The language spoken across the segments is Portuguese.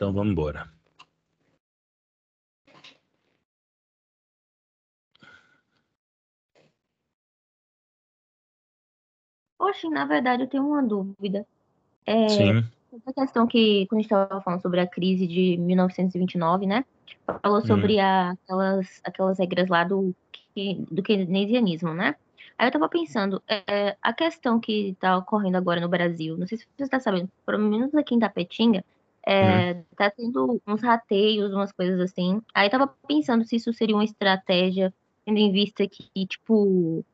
Então vamos embora. Oxe, na verdade, eu tenho uma dúvida. É, Sim. essa questão que, quando a gente estava falando sobre a crise de 1929, né? Falou Hum. sobre a- aquelas, aquelas regras lá do, do keynesianismo, né? Aí eu tava pensando, é, a questão que tá ocorrendo agora no Brasil, não sei se você está sabendo, pelo menos aqui em Tapetinga, é, tá tendo uns rateios, umas coisas assim. Aí eu tava pensando se isso seria uma estratégia, tendo em vista que, tipo,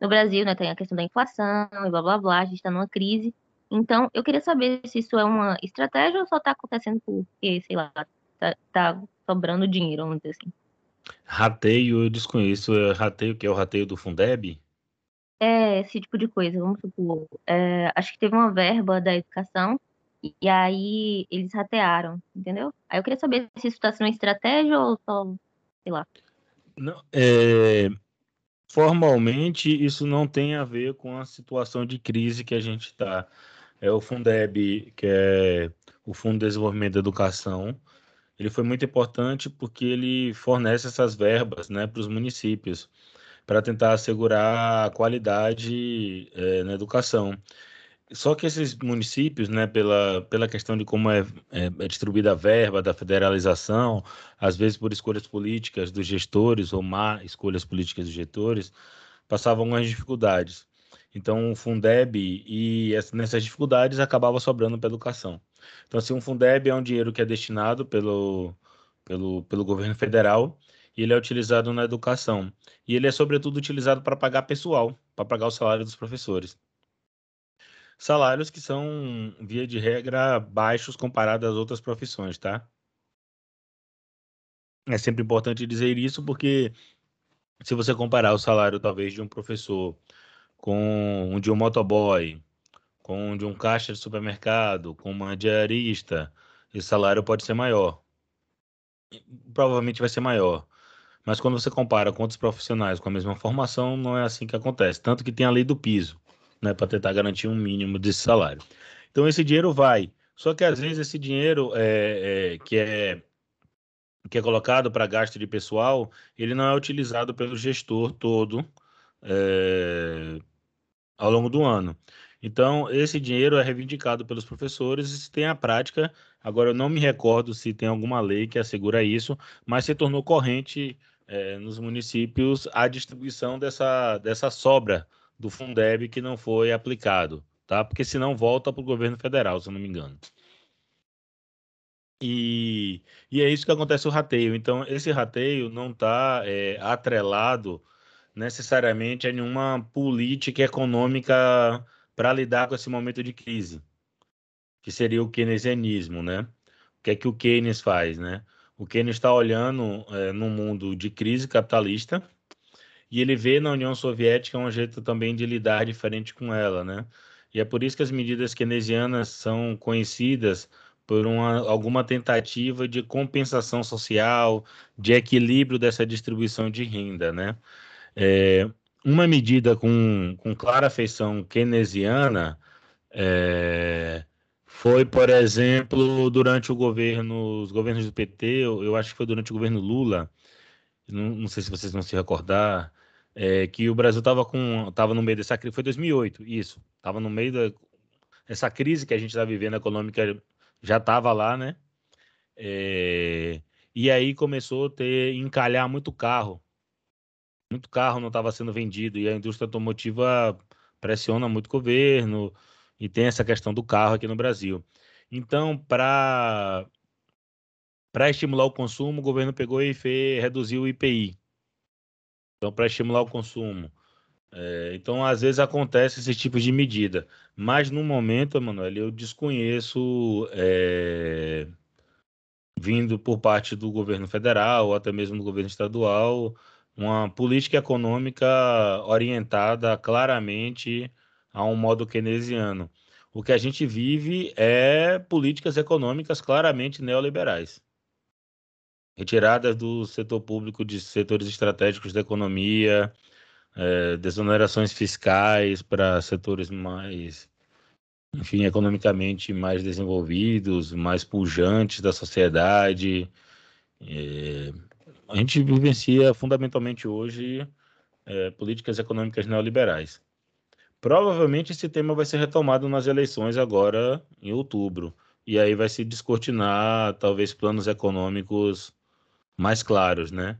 no Brasil, né, tem a questão da inflação e blá blá blá, a gente tá numa crise. Então, eu queria saber se isso é uma estratégia ou só tá acontecendo porque, sei lá, tá, tá sobrando dinheiro, vamos dizer assim. Rateio, eu desconheço. É rateio que é o rateio do Fundeb? É, esse tipo de coisa, vamos supor. é, acho que teve uma verba da educação e, aí eles ratearam, entendeu? Aí eu queria saber se isso tá sendo uma estratégia ou só, sei lá. Não, é, formalmente, isso não tem a ver com a situação de crise que a gente está. É o Fundeb, que é o Fundo de Desenvolvimento da Educação. Ele foi muito importante porque ele fornece essas verbas né, para os municípios, para tentar assegurar a qualidade é, na educação. Só que esses municípios, né, pela, pela questão de como é, é, é distribuída a verba, da federalização, às vezes por escolhas políticas dos gestores ou má escolhas políticas dos gestores, passavam algumas dificuldades. Então, o Fundeb e essa- nessas dificuldades acabava sobrando para a educação. Então, assim, um Fundeb é um dinheiro que é destinado pelo, pelo, pelo governo federal e ele é utilizado na educação. E ele é, sobretudo, utilizado para pagar pessoal, para pagar o salário dos professores. Salários que são, via de regra, baixos comparados às outras profissões, tá? É sempre importante dizer isso porque se você comparar o salário, talvez, de um professor com o de um motoboy, com o de um caixa de supermercado, com uma diarista, esse salário pode ser maior. Provavelmente vai ser maior. Mas quando você compara com outros profissionais com a mesma formação, não é assim que acontece. Tanto que tem a lei do piso, né, para tentar garantir um mínimo desse salário. Então esse dinheiro vai. Só que às vezes esse dinheiro é, é, que é que é colocado para gasto de pessoal, ele não é utilizado pelo gestor todo é, ao longo do ano. Então, esse dinheiro é reivindicado pelos professores e tem a prática. Agora, eu não me recordo se tem alguma lei que assegura isso, mas se tornou corrente é, nos municípios a distribuição dessa, dessa sobra do Fundeb que não foi aplicado, tá? Porque senão volta para o governo federal, se eu não me engano. E, e é isso que acontece o rateio. Então, esse rateio não está é, atrelado necessariamente a nenhuma política econômica para lidar com esse momento de crise, que seria o keynesianismo, né? O que é que o Keynes faz, né? O Keynes está olhando é, no mundo de crise capitalista e ele vê na União Soviética um jeito também de lidar diferente com ela, né? E é por isso que as medidas keynesianas são conhecidas por uma, alguma tentativa de compensação social, de equilíbrio dessa distribuição de renda, né? É, uma medida com, com clara feição keynesiana é, foi, por exemplo, durante o governo, os governos do PT, eu, eu acho que foi durante o governo Lula, não, não sei se vocês vão se recordar, é, que o Brasil estava com, tava no meio dessa crise, foi 2008, isso, estava no meio da essa crise que a gente está vivendo econômica já estava lá, né? É, e aí começou a ter encalhar muito carro. Muito carro não estava sendo vendido e a indústria automotiva pressiona muito o governo e tem essa questão do carro aqui no Brasil. Então, para para estimular o consumo, o governo pegou e fez, reduziu o IPI. Então, para estimular o consumo. É, então, às vezes acontece esse tipo de medida. Mas no momento, Emanuel, eu desconheço, é, vindo por parte do governo federal ou até mesmo do governo estadual, uma política econômica orientada claramente a um modo keynesiano. O que a gente vive é políticas econômicas claramente neoliberais, retiradas do setor público de setores estratégicos da economia, é, desonerações fiscais para setores mais enfim, economicamente mais desenvolvidos, mais pujantes da sociedade. É, a gente vivencia fundamentalmente hoje é, políticas econômicas neoliberais. Provavelmente esse tema vai ser retomado nas eleições agora em outubro. E aí vai se descortinar talvez planos econômicos mais claros, né?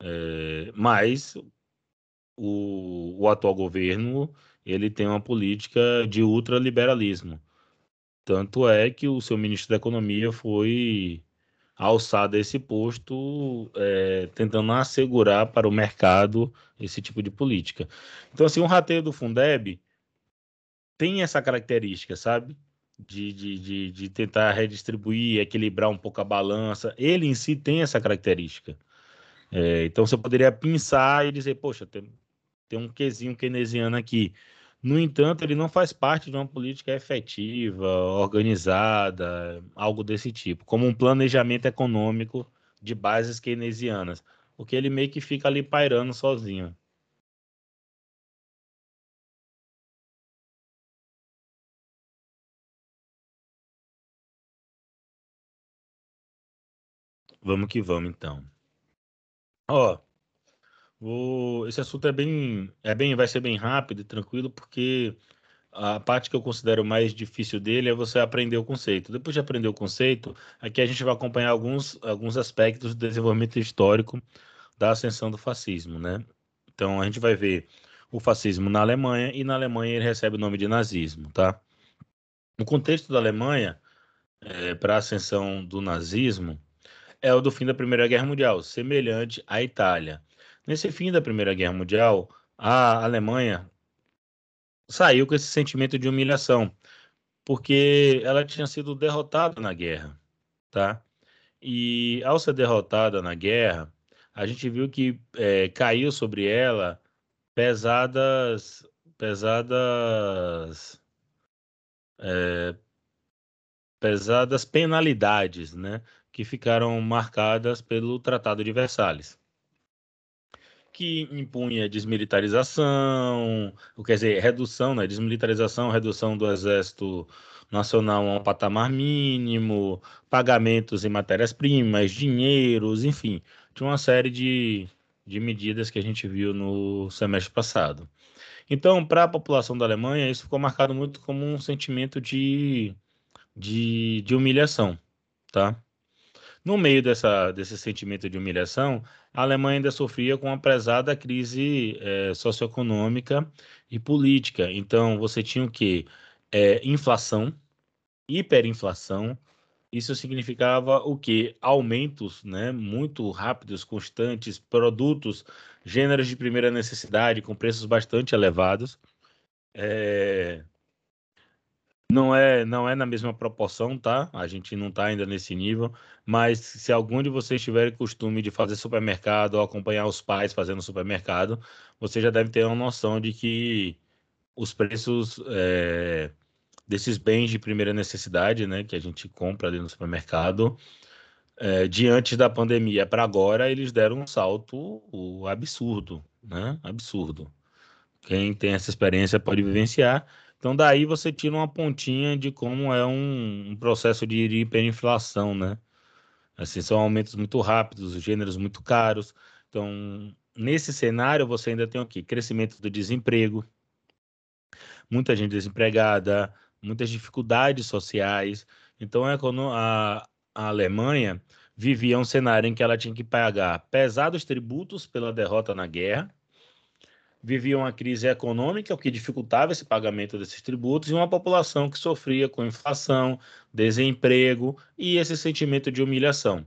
É, mas o, o atual governo ele tem uma política de ultraliberalismo. Tanto é que o seu ministro da Economia foi alçado a esse posto, é, tentando assegurar para o mercado esse tipo de política. Então, assim, o rateio do Fundeb tem essa característica, sabe? De, de, de, de tentar redistribuir, equilibrar um pouco a balança. Ele em si tem essa característica. É, então, você poderia pensar e dizer, poxa, tem, tem um quesinho keynesiano aqui. No entanto, ele não faz parte de uma política efetiva, organizada, algo desse tipo, como um planejamento econômico de bases keynesianas, porque ele meio que fica ali pairando sozinho. Vamos que vamos, então. Ó. Esse assunto é bem, é bem, vai ser bem rápido e tranquilo, porque a parte que eu considero mais difícil dele é você aprender o conceito. Depois de aprender o conceito, aqui a gente vai acompanhar alguns, alguns aspectos do desenvolvimento histórico da ascensão do fascismo, né? Então a gente vai ver o fascismo na Alemanha e na Alemanha ele recebe o nome de nazismo, tá? No contexto da Alemanha, é, para a ascensão do nazismo, é o do fim da Primeira Guerra Mundial, semelhante à Itália. Nesse fim da Primeira Guerra Mundial, a Alemanha saiu com esse sentimento de humilhação, porque ela tinha sido derrotada na guerra, tá? E ao ser derrotada na guerra, a gente viu que é, caiu sobre ela pesadas, pesadas, é, pesadas penalidades, né? Que ficaram marcadas pelo Tratado de Versalhes que impunha desmilitarização, quer dizer, redução, né, desmilitarização, redução do exército nacional a um patamar mínimo, pagamentos em matérias-primas, dinheiros, enfim, tinha uma série de, de medidas que a gente viu no semestre passado. Então, para a população da Alemanha, isso ficou marcado muito como um sentimento de, de, de humilhação, tá? No meio dessa, desse sentimento de humilhação, a Alemanha ainda sofria com uma pesada crise é, socioeconômica e política. Então, você tinha o quê? É, inflação, hiperinflação. Isso significava o quê? Aumentos né, muito rápidos, constantes, produtos, gêneros de primeira necessidade com preços bastante elevados. É, não é, não é na mesma proporção, tá? A gente não está ainda nesse nível, mas se algum de vocês tiver costume de fazer supermercado ou acompanhar os pais fazendo supermercado, você já deve ter uma noção de que os preços é, desses bens de primeira necessidade, né, que a gente compra ali no supermercado, é, diante da pandemia para agora, eles deram um salto absurdo, né? Absurdo. Quem tem essa experiência pode vivenciar. Então, daí você tira uma pontinha de como é um, um processo de hiperinflação, né? Assim, são aumentos muito rápidos, gêneros muito caros. Então, nesse cenário, você ainda tem o quê? Crescimento do desemprego, muita gente desempregada, muitas dificuldades sociais. Então, a, a, a Alemanha vivia um cenário em que ela tinha que pagar pesados tributos pela derrota na guerra, vivia uma crise econômica, o que dificultava esse pagamento desses tributos, e uma população que sofria com inflação, desemprego e esse sentimento de humilhação.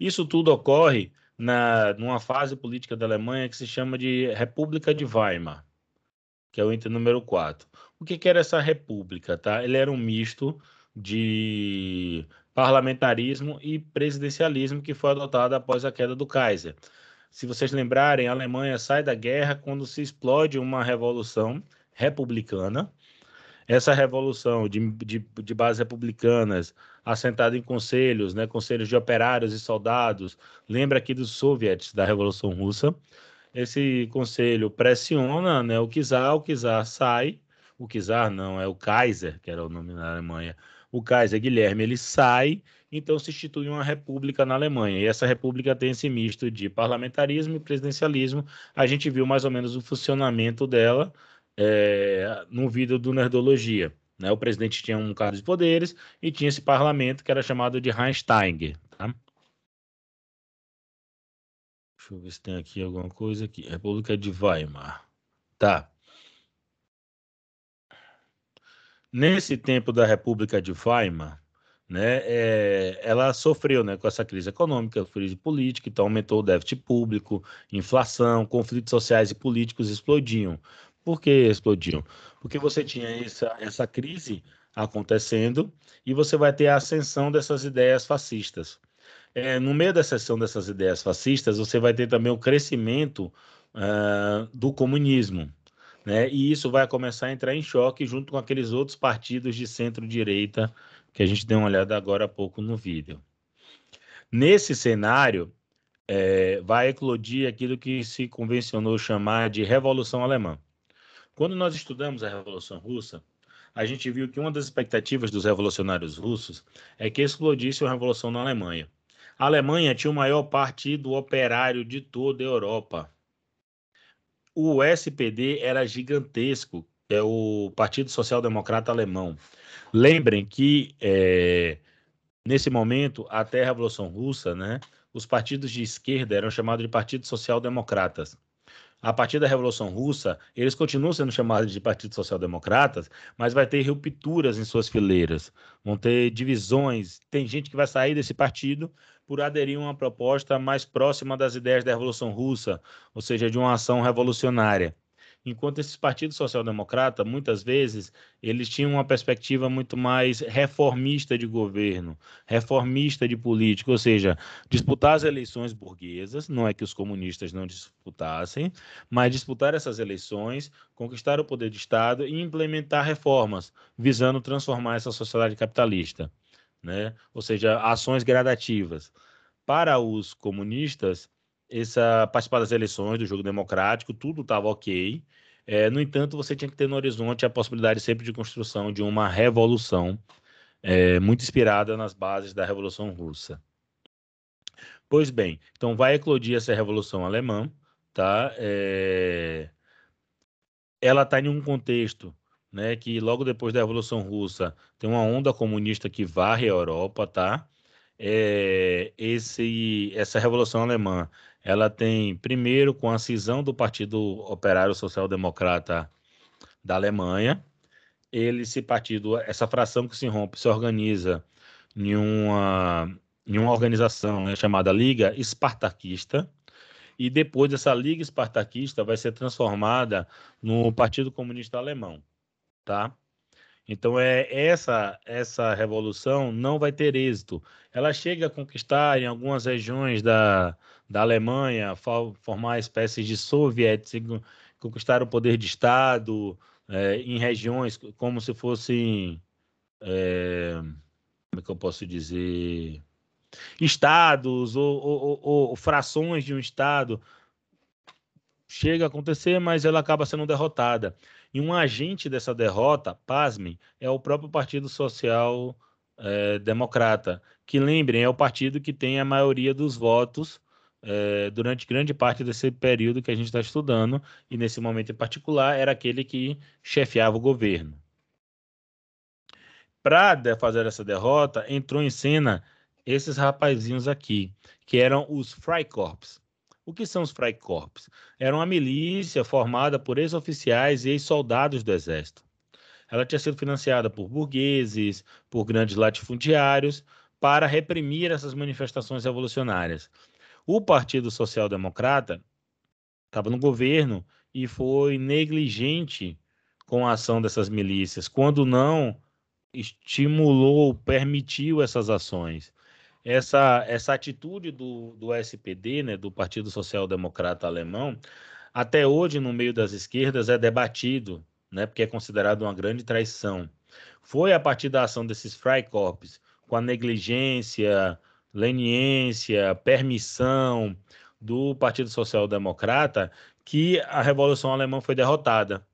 Isso tudo ocorre na, numa fase política da Alemanha que se chama de República de Weimar, que é o item número 4. O que, que era essa república? Tá? Ele era um misto de parlamentarismo e presidencialismo que foi adotado após a queda do Kaiser. Se vocês lembrarem, a Alemanha sai da guerra quando se explode uma revolução republicana. Essa revolução de, de, de bases republicanas, assentada em conselhos, né, conselhos de operários e soldados, lembra aqui dos soviets da Revolução Russa. Esse conselho pressiona né, o czar, o czar sai, o czar não, é o Kaiser, que era o nome na Alemanha. O Kaiser Guilherme, ele sai, então se institui uma república na Alemanha. E essa república tem esse misto de parlamentarismo e presidencialismo. A gente viu mais ou menos o funcionamento dela é, no vídeo do Nerdologia. Né? O presidente tinha um cargo de poderes e tinha esse parlamento que era chamado de Reichstag. Tá? Deixa eu ver se tem aqui alguma coisa aqui. República de Weimar. Tá. Nesse tempo da República de Weimar, né, é, ela sofreu né, com essa crise econômica, crise política, então aumentou o déficit público, inflação, conflitos sociais e políticos explodiam. Por que explodiam? Porque você tinha essa, essa crise acontecendo e você vai ter a ascensão dessas ideias fascistas. É, no meio da ascensão dessas ideias fascistas, você vai ter também o crescimento uh, do comunismo. Né? E isso vai começar a entrar em choque junto com aqueles outros partidos de centro-direita que a gente deu uma olhada agora há pouco no vídeo. Nesse cenário, é, vai eclodir aquilo que se convencionou chamar de Revolução Alemã. Quando nós estudamos a Revolução Russa, a gente viu que uma das expectativas dos revolucionários russos é que explodisse uma revolução na Alemanha. A Alemanha tinha o maior partido operário de toda a Europa. O SPD era gigantesco, é o Partido Social Democrata Alemão. Lembrem que é, nesse momento, até a Revolução Russa, né, os partidos de esquerda eram chamados de partidos social-democratas a partir da Revolução Russa, eles continuam sendo chamados de partidos social-democratas, mas vai ter rupturas em suas fileiras, vão ter divisões. Tem gente que vai sair desse partido por aderir a uma proposta mais próxima das ideias da Revolução Russa, ou seja, de uma ação revolucionária enquanto esses partidos social-democrata, muitas vezes, eles tinham uma perspectiva muito mais reformista de governo, reformista de política, ou seja, disputar as eleições burguesas, não é que os comunistas não disputassem, mas disputar essas eleições, conquistar o poder de Estado e implementar reformas, visando transformar essa sociedade capitalista, né? ou seja, ações gradativas. Para os comunistas, essa participar das eleições, do jogo democrático, tudo estava ok. É, no entanto, você tinha que ter no horizonte a possibilidade sempre de construção de uma revolução, é, muito inspirada nas bases da Revolução Russa. Pois bem, então vai eclodir essa Revolução Alemã, tá? É... Ela está em um contexto né, que logo depois da Revolução Russa tem uma onda comunista que varre a Europa, tá? É, esse, essa Revolução Alemã ela tem, primeiro, com a cisão do Partido Operário Social Democrata da Alemanha, ele, esse partido, essa fração que se rompe, se organiza em uma, em uma organização né, chamada Liga Espartaquista, e depois essa Liga Espartaquista vai ser transformada no Partido Comunista Alemão, tá? Então é essa essa revolução não vai ter êxito. Ela chega a conquistar em algumas regiões da, da Alemanha, formar espécies de soviets, conquistar o poder de Estado é, em regiões como se fossem é, como é que eu posso dizer estados ou, ou, ou, ou frações de um estado chega a acontecer, mas ela acaba sendo derrotada. E um agente dessa derrota, pasmem, é o próprio Partido Social é, Democrata, que lembrem, é o partido que tem a maioria dos votos é, durante grande parte desse período que a gente está estudando, e nesse momento em particular era aquele que chefiava o governo. Para fazer essa derrota, entrou em cena esses rapazinhos aqui, que eram os Freikorps. O que são os Freikorps? Era uma milícia formada por ex-oficiais e ex-soldados do Exército. Ela tinha sido financiada por burgueses, por grandes latifundiários, para reprimir essas manifestações revolucionárias. O Partido Social Democrata estava no governo e foi negligente com a ação dessas milícias, quando não estimulou, permitiu essas ações essa, essa atitude do, do SPD, né, do Partido Social Democrata Alemão, até hoje no meio das esquerdas é debatido, né, porque é considerado uma grande traição. Foi a partir da ação desses Freikorps, com a negligência, leniência, permissão do Partido Social Democrata, que a Revolução Alemã foi derrotada.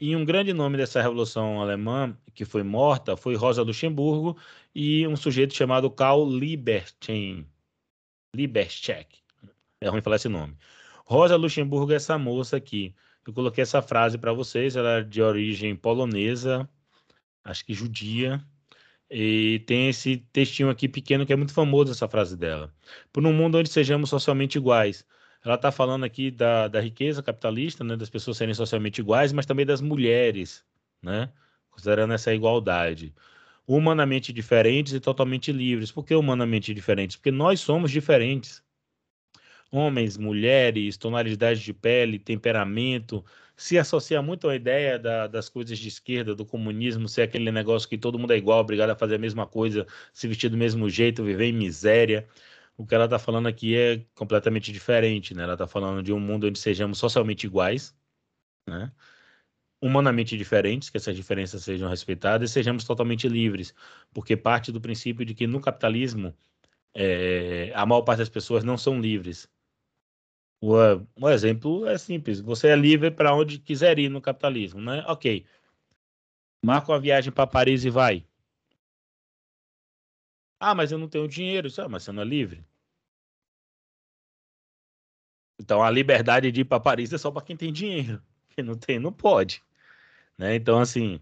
E um grande nome dessa revolução alemã que foi morta foi Rosa Luxemburgo e um sujeito chamado Karl Liberstein. Libercheck. É ruim falar esse nome. Rosa Luxemburgo é essa moça aqui. Eu coloquei essa frase para vocês, ela é de origem polonesa, acho que judia, e tem esse textinho aqui pequeno que é muito famoso essa frase dela. Por um mundo onde sejamos socialmente iguais. Ela está falando aqui da, da riqueza capitalista, né, das pessoas serem socialmente iguais, mas também das mulheres, né, considerando essa igualdade. Humanamente diferentes e totalmente livres. Por que humanamente diferentes? Porque nós somos diferentes homens, mulheres, tonalidade de pele, temperamento, se associa muito à ideia da, das coisas de esquerda, do comunismo, ser aquele negócio que todo mundo é igual, obrigado a fazer a mesma coisa, se vestir do mesmo jeito, viver em miséria. O que ela está falando aqui é completamente diferente, né? Ela está falando de um mundo onde sejamos socialmente iguais, né? humanamente diferentes, que essas diferenças sejam respeitadas e sejamos totalmente livres, porque parte do princípio de que no capitalismo é, a maior parte das pessoas não são livres, o, o exemplo é simples. Você é livre para onde quiser ir no capitalismo, né? Ok. Marca uma viagem para Paris e vai. Ah, mas eu não tenho dinheiro. Ah, mas você não é livre? Então a liberdade de ir para Paris é só para quem tem dinheiro. Quem não tem, não pode. Né? Então, assim,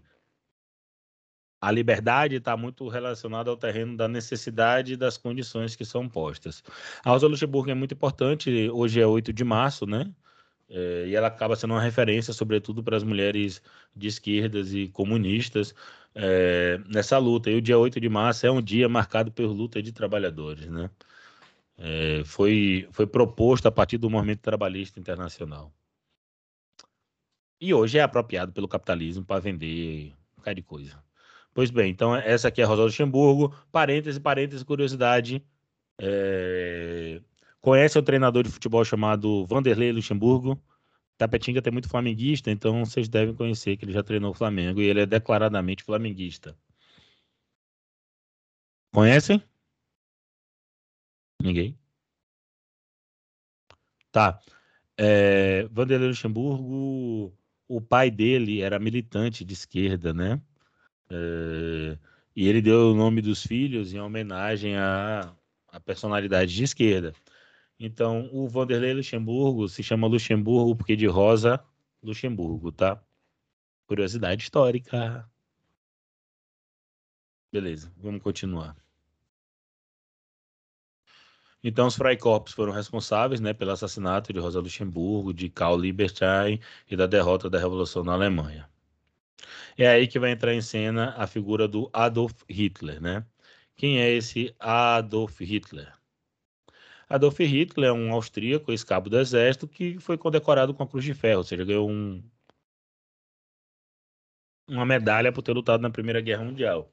a liberdade está muito relacionada ao terreno da necessidade e das condições que são postas. A Rosa Luxemburgo é muito importante, hoje é 8 de março, né? É, e ela acaba sendo uma referência, sobretudo para as mulheres de esquerdas e comunistas é, nessa luta. E o dia 8 de março é um dia marcado por luta de trabalhadores, né? É, foi, foi proposto a partir do movimento trabalhista internacional. E hoje é apropriado pelo capitalismo para vender um bocado de coisa. Pois bem, então essa aqui é a Rosa Luxemburgo. Parêntese, parêntese, curiosidade. É... Conhece um treinador de futebol chamado Vanderlei Luxemburgo? Tapetinga tem muito flamenguista, então vocês devem conhecer que ele já treinou o Flamengo e ele é declaradamente flamenguista. Conhecem? Ninguém? Tá. É, Vanderlei Luxemburgo, o pai dele era militante de esquerda, né? É, e ele deu o nome dos filhos em homenagem à, à personalidade de esquerda. Então, o Vanderlei Luxemburgo se chama Luxemburgo porque de Rosa Luxemburgo, tá? Curiosidade histórica. Beleza, vamos continuar. Então, os Freikorps foram responsáveis né, pelo assassinato de Rosa Luxemburgo, de Karl Lieberstein e da derrota da Revolução na Alemanha. É aí que vai entrar em cena a figura do Adolf Hitler, né? Quem é esse Adolf Hitler? Adolf Hitler é um austríaco, ex-cabo do exército, que foi condecorado com a Cruz de Ferro, ou seja, ganhou um, uma medalha por ter lutado na Primeira Guerra Mundial.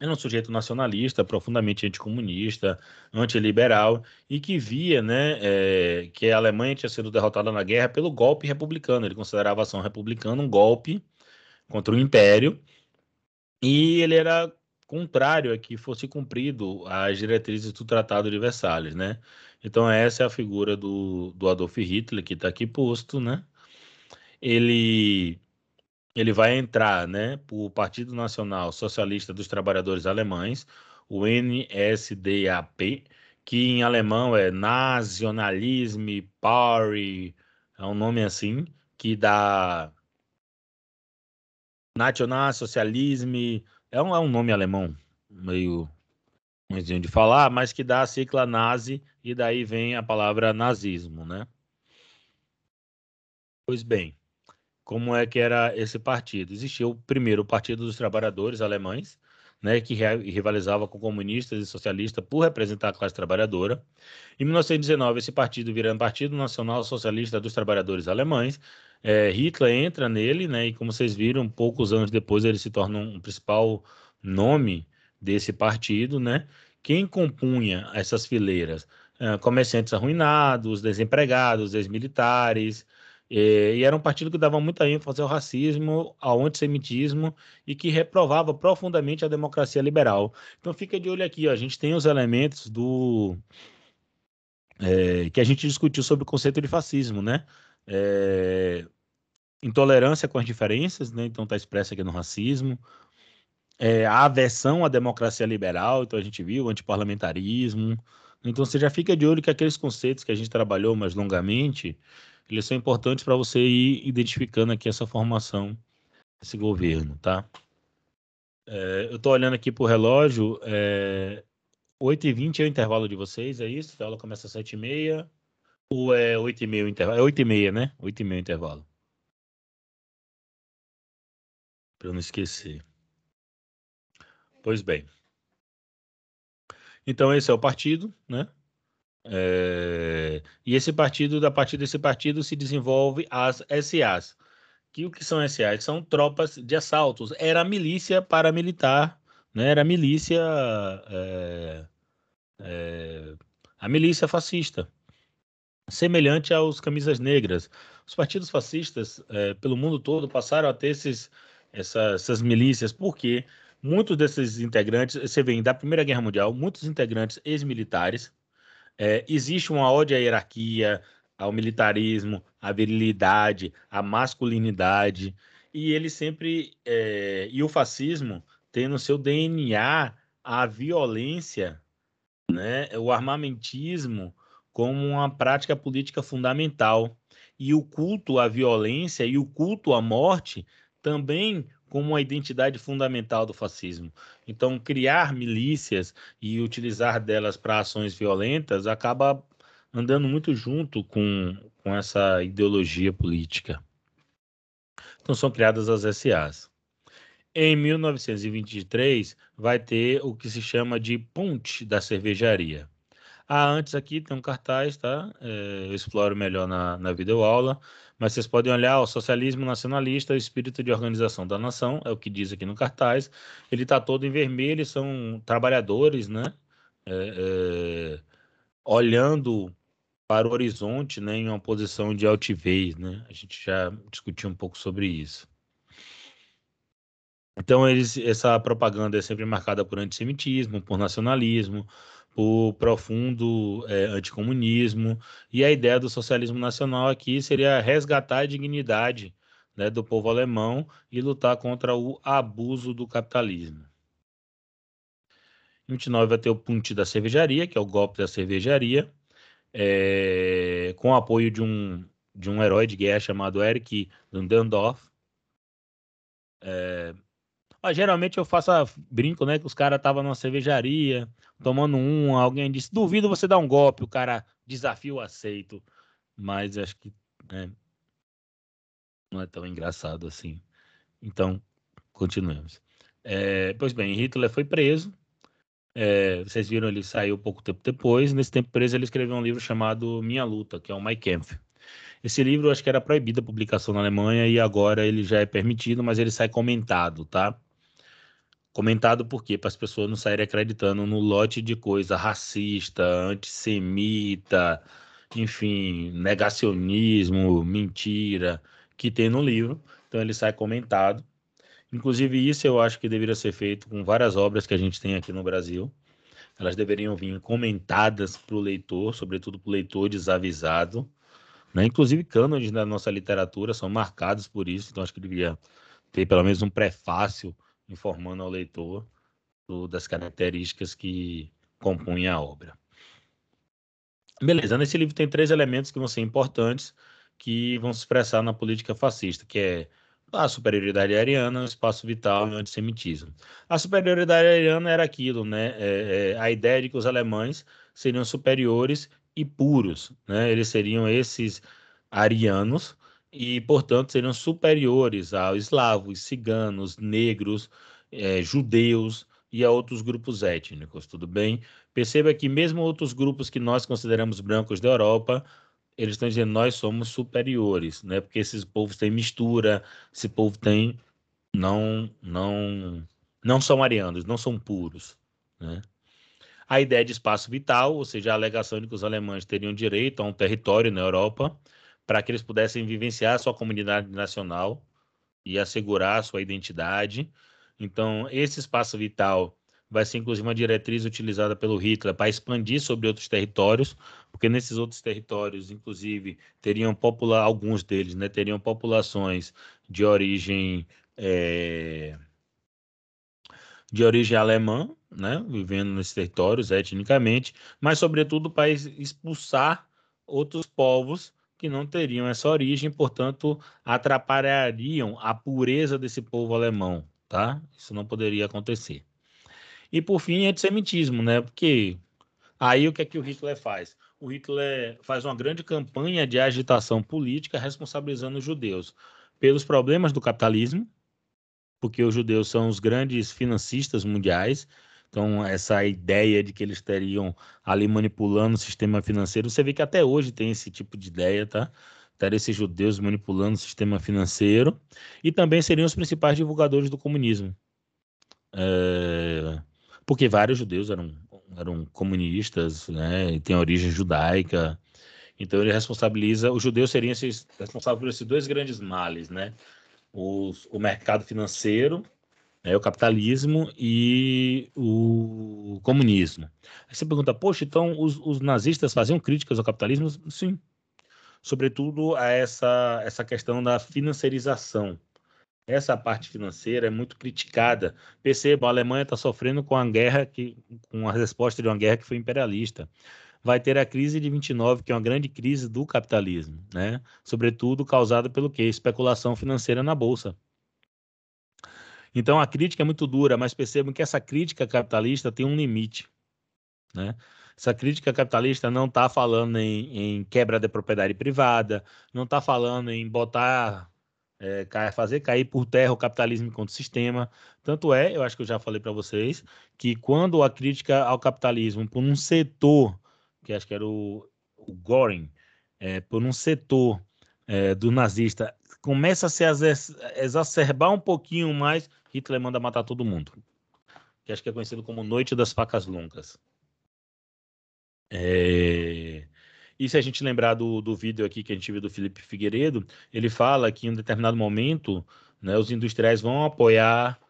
Era um sujeito nacionalista, profundamente anticomunista, antiliberal, e que via né, é, que a Alemanha tinha sido derrotada na guerra pelo golpe republicano. Ele considerava a ação republicana um golpe contra o Império, e ele era contrário a que fosse cumprido as diretrizes do Tratado de Versalhes, né? Então essa é a figura do, do Adolf Hitler que está aqui posto, né? Ele ele vai entrar, né, o Partido Nacional Socialista dos Trabalhadores Alemães, o NSDAP, que em alemão é Nationalisme Party, é um nome assim que dá Nationalsozialisme, é um, é um nome alemão meio ruimzinho de falar, mas que dá a sigla nazi e daí vem a palavra nazismo, né? Pois bem, como é que era esse partido? Existia o primeiro Partido dos Trabalhadores Alemães, né, que rivalizava com comunistas e socialistas por representar a classe trabalhadora. Em 1919, esse partido virando Partido Nacional Socialista dos Trabalhadores Alemães, é, Hitler entra nele, né? E como vocês viram, poucos anos depois ele se torna um principal nome desse partido, né? Quem compunha essas fileiras? É, comerciantes arruinados, desempregados, ex-militares, é, e era um partido que dava muita ênfase ao racismo, ao antissemitismo e que reprovava profundamente a democracia liberal. Então fica de olho aqui, ó, a gente tem os elementos do é, que a gente discutiu sobre o conceito de fascismo, né? É, intolerância com as diferenças, né? então está expressa aqui no racismo, é, a aversão à democracia liberal, então a gente viu o antiparlamentarismo. Então você já fica de olho que aqueles conceitos que a gente trabalhou mais longamente, eles são importantes para você ir identificando aqui essa formação desse governo, tá? É, eu estou olhando aqui para o relógio, é, 8h20 é o intervalo de vocês, é isso? A aula começa às 7h30 ou é 8h30 o intervalo? É 8h30, né? 8h30 o intervalo. Para eu não esquecer. Pois bem. Então, esse é o partido, né? É... E esse partido, a partir desse partido, se desenvolve as SAs. Que o que são SAs? São tropas de assaltos. Era milícia paramilitar, né? Era milícia. É... É... A milícia fascista. Semelhante aos camisas negras. Os partidos fascistas, é, pelo mundo todo, passaram a ter esses, essas, milícias. Porque Muitos desses integrantes, você vê, da Primeira Guerra Mundial, muitos integrantes ex-militares. É, existe uma ódio à hierarquia, ao militarismo, à virilidade, à masculinidade. E ele sempre. É, e o fascismo tem no seu DNA a violência, né, o armamentismo como uma prática política fundamental. E o culto à violência e o culto à morte também como uma identidade fundamental do fascismo. Então, criar milícias e utilizar delas para ações violentas acaba andando muito junto com, com essa ideologia política. Então, são criadas as SAs. Em 1923, vai ter o que se chama de Ponte da Cervejaria. Ah, antes aqui tem um cartaz, tá? É, eu exploro melhor na, na videoaula mas vocês podem olhar o socialismo nacionalista, o espírito de organização da nação, é o que diz aqui no cartaz. Ele está todo em vermelho, são trabalhadores, né? É, é, olhando para o horizonte, né, em uma posição de altivez, né? A gente já discutiu um pouco sobre isso. Então, eles, essa propaganda é sempre marcada por antissemitismo, por nacionalismo, o profundo é, anticomunismo, e a ideia do socialismo nacional aqui seria resgatar a dignidade né, do povo alemão e lutar contra o abuso do capitalismo. Em 29 vai ter o Punte da Cervejaria, que é o golpe da cervejaria, é, com o apoio de um, de um herói de guerra chamado Erich Ludendorff. É, ah, geralmente eu faço a, brinco, né? Que os caras estavam numa cervejaria, tomando um, alguém disse, duvido você dar um golpe, o cara desafio aceito. Mas acho que né, não é tão engraçado assim. Então, continuemos. É, pois bem, Hitler foi preso. É, vocês viram, ele saiu pouco tempo depois. Nesse tempo preso, ele escreveu um livro chamado Minha Luta, que é o Mein Kampf. Esse livro, acho que era proibido a publicação na Alemanha e agora ele já é permitido, mas ele sai comentado, tá? Comentado por quê? Para as pessoas não saírem acreditando no lote de coisa racista, antissemita, enfim, negacionismo, mentira que tem no livro. Então ele sai comentado. Inclusive, isso eu acho que deveria ser feito com várias obras que a gente tem aqui no Brasil. Elas deveriam vir comentadas para o leitor, sobretudo para o leitor desavisado. Né? Inclusive, cânones da nossa literatura são marcados por isso, então acho que deveria ter pelo menos um prefácio informando ao leitor do, das características que compõem a obra. Beleza, nesse livro tem três elementos que vão ser importantes que vão se expressar na política fascista, que é a superioridade ariana, o espaço vital e o antissemitismo. A superioridade ariana era aquilo, né? É, é, a ideia de que os alemães seriam superiores e puros, né? Eles seriam esses arianos e, portanto, seriam superiores aos eslavos, ciganos, negros, é, judeus e a outros grupos étnicos, tudo bem? Perceba que mesmo outros grupos que nós consideramos brancos da Europa, eles estão dizendo nós somos superiores, né? Porque esses povos têm mistura, esse povo tem não não não são arianos, não são puros, né? A ideia de espaço vital, ou seja, a alegação de que os alemães teriam direito a um território na Europa, para que eles pudessem vivenciar a sua comunidade nacional e assegurar a sua identidade. Então, esse espaço vital vai ser inclusive uma diretriz utilizada pelo Hitler para expandir sobre outros territórios, porque nesses outros territórios, inclusive, teriam popula alguns deles, né, teriam populações de origem é, de origem alemã, né, vivendo nesses territórios etnicamente, mas sobretudo para expulsar outros povos que não teriam essa origem, portanto, atrapalhariam a pureza desse povo alemão, tá? Isso não poderia acontecer. E por fim, antissemitismo, né? Porque aí o que é que o Hitler faz? O Hitler faz uma grande campanha de agitação política responsabilizando os judeus pelos problemas do capitalismo, porque os judeus são os grandes financistas mundiais. Então, essa ideia de que eles estariam ali manipulando o sistema financeiro, você vê que até hoje tem esse tipo de ideia, tá? Ter esses judeus manipulando o sistema financeiro. E também seriam os principais divulgadores do comunismo. É... Porque vários judeus eram, eram comunistas, né? E têm origem judaica. Então, ele responsabiliza. Os judeus seriam esses, responsáveis por esses dois grandes males, né? os, o mercado financeiro, né, o capitalismo e o comunismo. Aí você pergunta, poxa, então os, os nazistas faziam críticas ao capitalismo? Sim, sobretudo a essa, essa questão da financiarização. Essa parte financeira é muito criticada. Perceba, a Alemanha está sofrendo com a guerra que, com a resposta de uma guerra que foi imperialista vai ter a crise de 29, que é uma grande crise do capitalismo, né? Sobretudo causada pelo quê? Especulação financeira na bolsa. Então a crítica é muito dura, mas percebam que essa crítica capitalista tem um limite, né? Essa crítica capitalista não está falando em, em, quebra da propriedade privada, não está falando em botar, é, fazer cair por terra o capitalismo enquanto sistema. Tanto é, eu acho que eu já falei para vocês, que quando a crítica ao capitalismo por um setor que acho que era o, o Göring, é, por um setor é, do nazista, começa a se exacerbar um pouquinho mais, Hitler manda matar todo mundo. Que acho que é conhecido como Noite das Facas Longas. É... E se a gente lembrar do, do vídeo aqui que a gente viu do Felipe Figueiredo, ele fala que em um determinado momento né, os industriais vão apoiar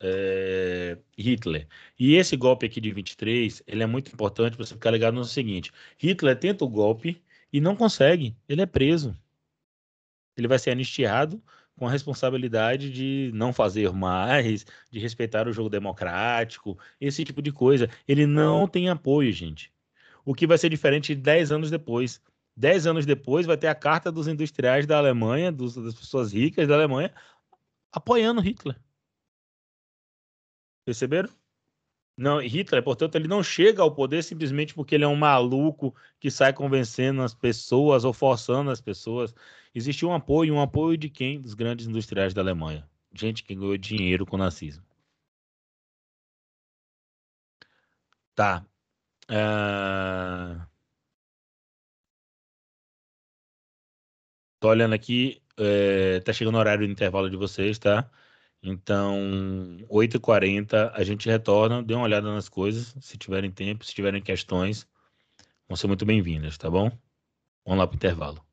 é, Hitler. E esse golpe aqui de 23, ele é muito importante para você ficar ligado no seguinte: Hitler tenta o golpe e não consegue, ele é preso. Ele vai ser anistiado com a responsabilidade de não fazer mais, de respeitar o jogo democrático, esse tipo de coisa. Ele não tem apoio, gente. O que vai ser diferente de 10 anos depois. 10 anos depois vai ter a carta dos industriais da Alemanha, dos, das pessoas ricas da Alemanha, apoiando Hitler. Perceberam? Não, Hitler, portanto, ele não chega ao poder simplesmente porque ele é um maluco que sai convencendo as pessoas ou forçando as pessoas. Existe um apoio, um apoio de quem? Dos grandes industriais da Alemanha. Gente que ganhou dinheiro com o nazismo. Tá. Uh... Tô olhando aqui, é... tá chegando o horário do intervalo de vocês, tá? Então, 8h40 a gente retorna, dê uma olhada nas coisas, se tiverem tempo, se tiverem questões, vão ser muito bem-vindas, tá bom? Vamos lá para o intervalo.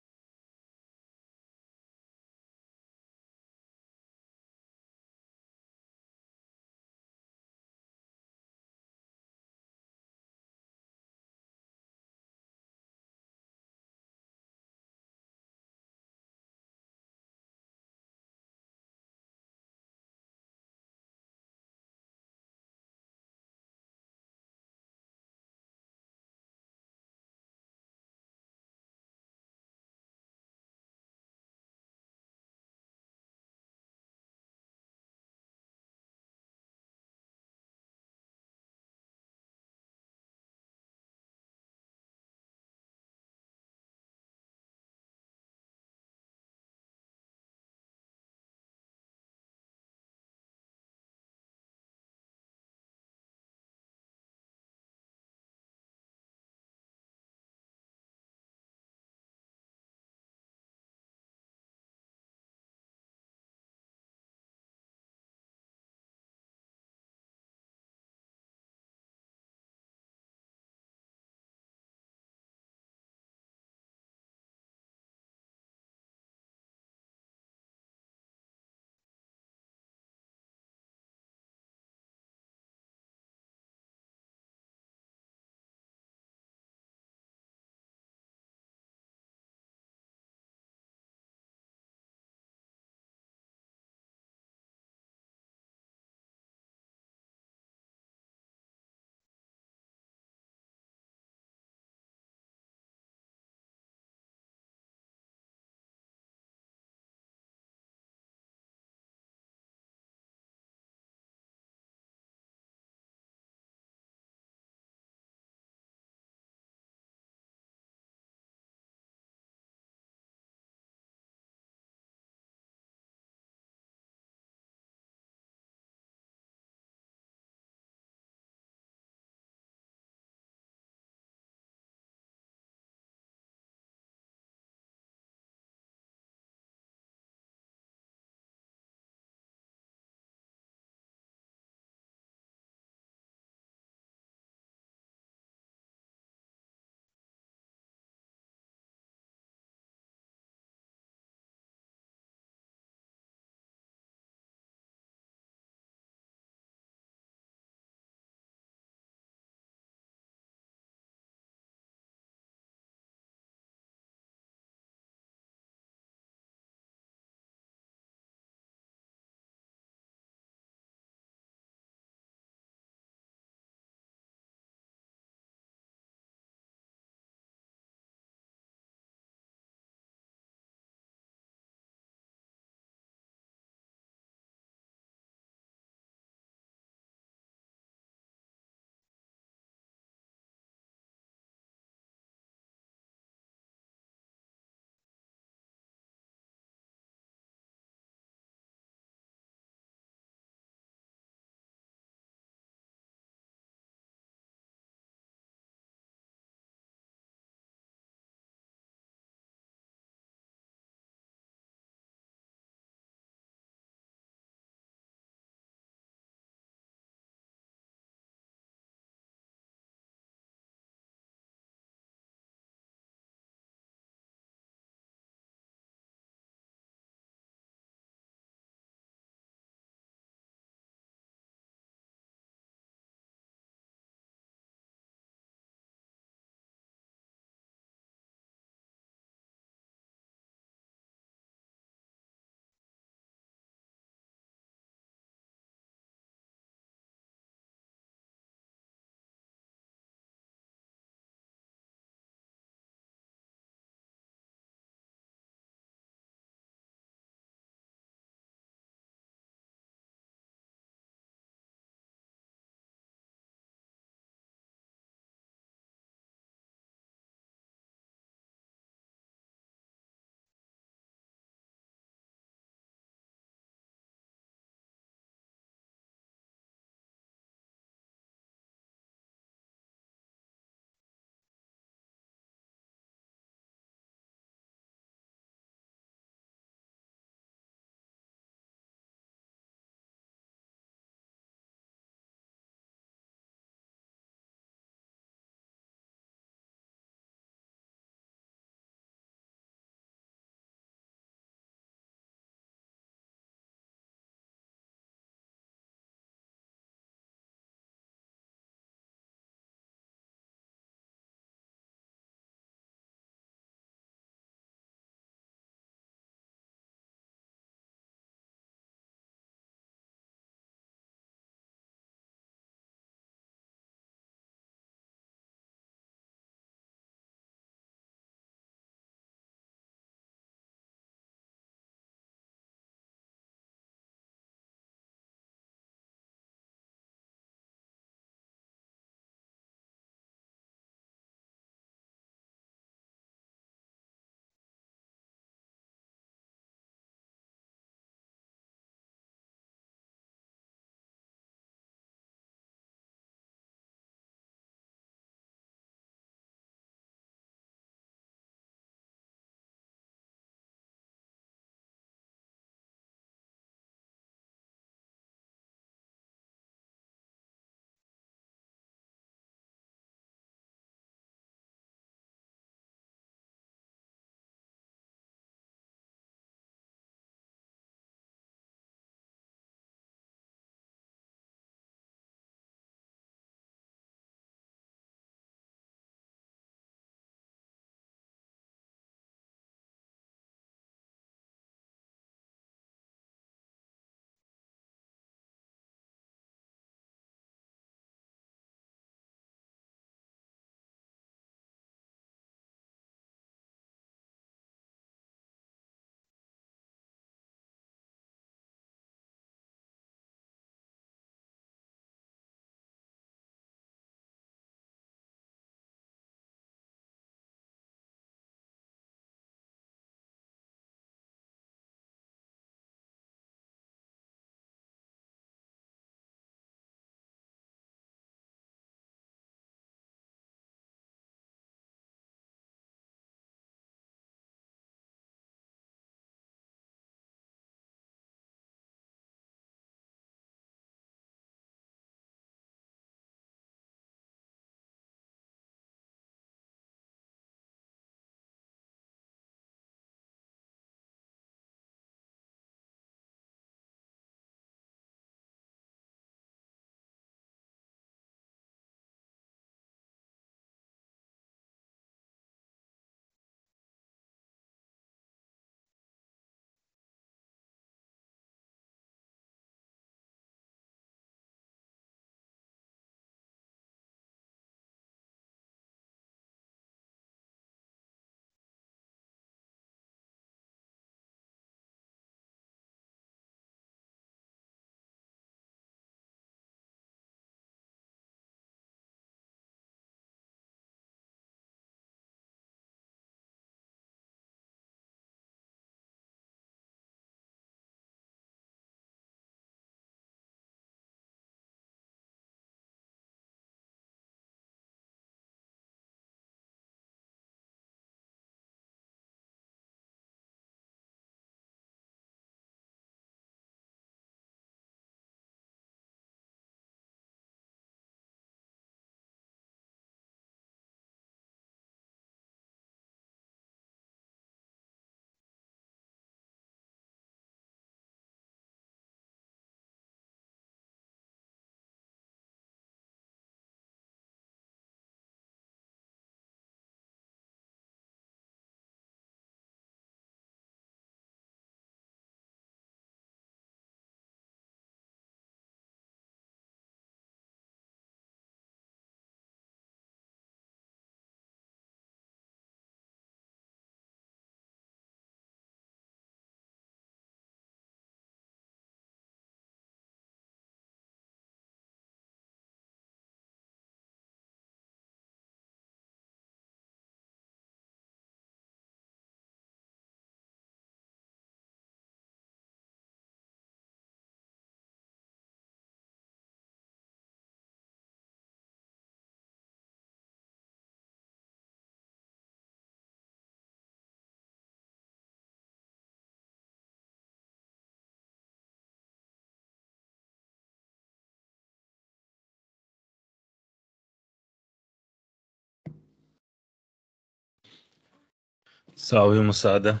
Salve, moçada.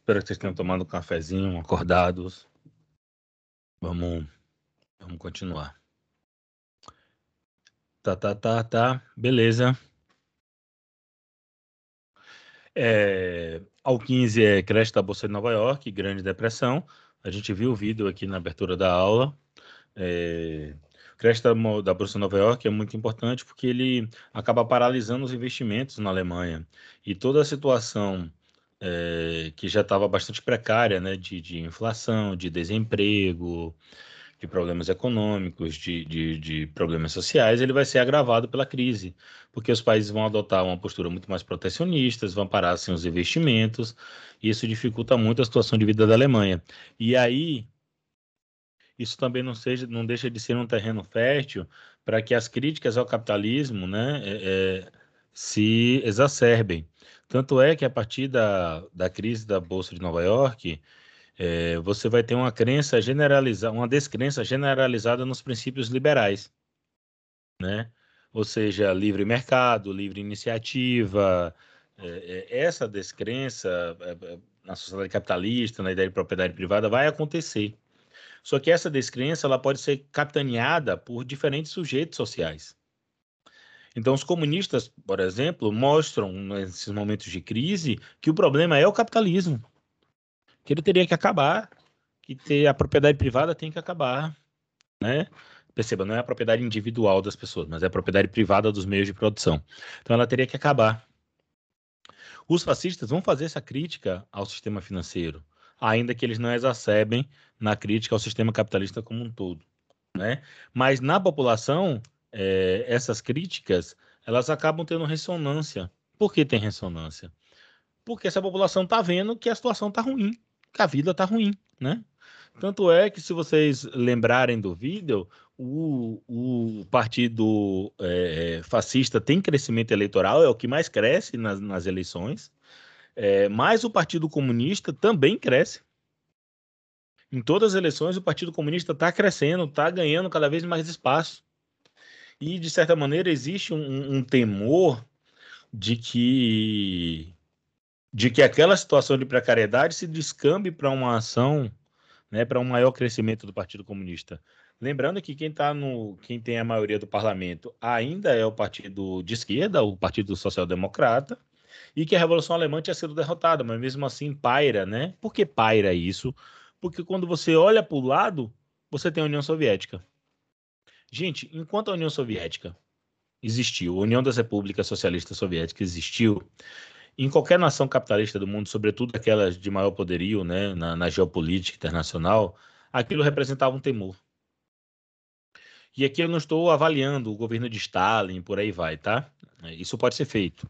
Espero que vocês tenham tomado um cafezinho, acordados. Vamos, vamos continuar. Tá, tá, tá, tá. Beleza. É, ao 15 é creche da Bolsa de Nova York, Grande Depressão. A gente viu o vídeo aqui na abertura da aula. É, creche da, da Bolsa Nova York é muito importante porque ele acaba paralisando os investimentos na Alemanha. E toda a situação é, que já estava bastante precária, né, de, de, inflação, de desemprego, de problemas econômicos, de, de, de, problemas sociais, ele vai ser agravado pela crise, porque os países vão adotar uma postura muito mais protecionista, vão parar assim, os investimentos, e isso dificulta muito a situação de vida da Alemanha. E aí, isso também não, seja, não deixa de ser um terreno fértil para que as críticas ao capitalismo né, é, é, se exacerbem. Tanto é que a partir da, da crise da Bolsa de Nova York, é, você vai ter uma crença generalizada, uma descrença generalizada nos princípios liberais, né? Ou seja, livre mercado, livre iniciativa, é, é essa descrença é, na sociedade capitalista, na ideia de propriedade privada, vai acontecer. Só que essa descrença ela pode ser capitaneada por diferentes sujeitos sociais. Então, os comunistas, por exemplo, mostram nesses momentos de crise que o problema é o capitalismo, que ele teria que acabar, que ter a propriedade privada tem que acabar, né? Perceba, não é a propriedade individual das pessoas, mas é a propriedade privada dos meios de produção. Então, ela teria que acabar. Os fascistas vão fazer essa crítica ao sistema financeiro, ainda que eles não exacerbem na crítica ao sistema capitalista como um todo. Né? Mas na população, é, essas críticas elas acabam tendo ressonância. Por que tem ressonância? Porque essa população está vendo que a situação está ruim, que a vida está ruim, né? Tanto é que, se vocês lembrarem do vídeo, o, o partido é, fascista tem crescimento eleitoral, é o que mais cresce nas, nas eleições, é, mas o Partido Comunista também cresce. Em todas as eleições, o Partido Comunista está crescendo, está ganhando cada vez mais espaço. E, de certa maneira, existe um, um temor de que de que aquela situação de precariedade se descambe para uma ação, né, para um maior crescimento do Partido Comunista. Lembrando que quem tá no, quem tem a maioria do parlamento ainda é o partido de esquerda, o Partido Social Democrata, e que a Revolução Alemã tinha sido derrotada, mas mesmo assim paira, né? Por que paira isso? Porque quando você olha para o lado, você tem a União Soviética. Gente, enquanto a União Soviética existiu, a União das Repúblicas Socialistas Soviéticas existiu, em qualquer nação capitalista do mundo, sobretudo aquelas de maior poderio né, na, na geopolítica internacional, aquilo representava um temor. E aqui eu não estou avaliando o governo de Stalin, por aí vai, tá? Isso pode ser feito.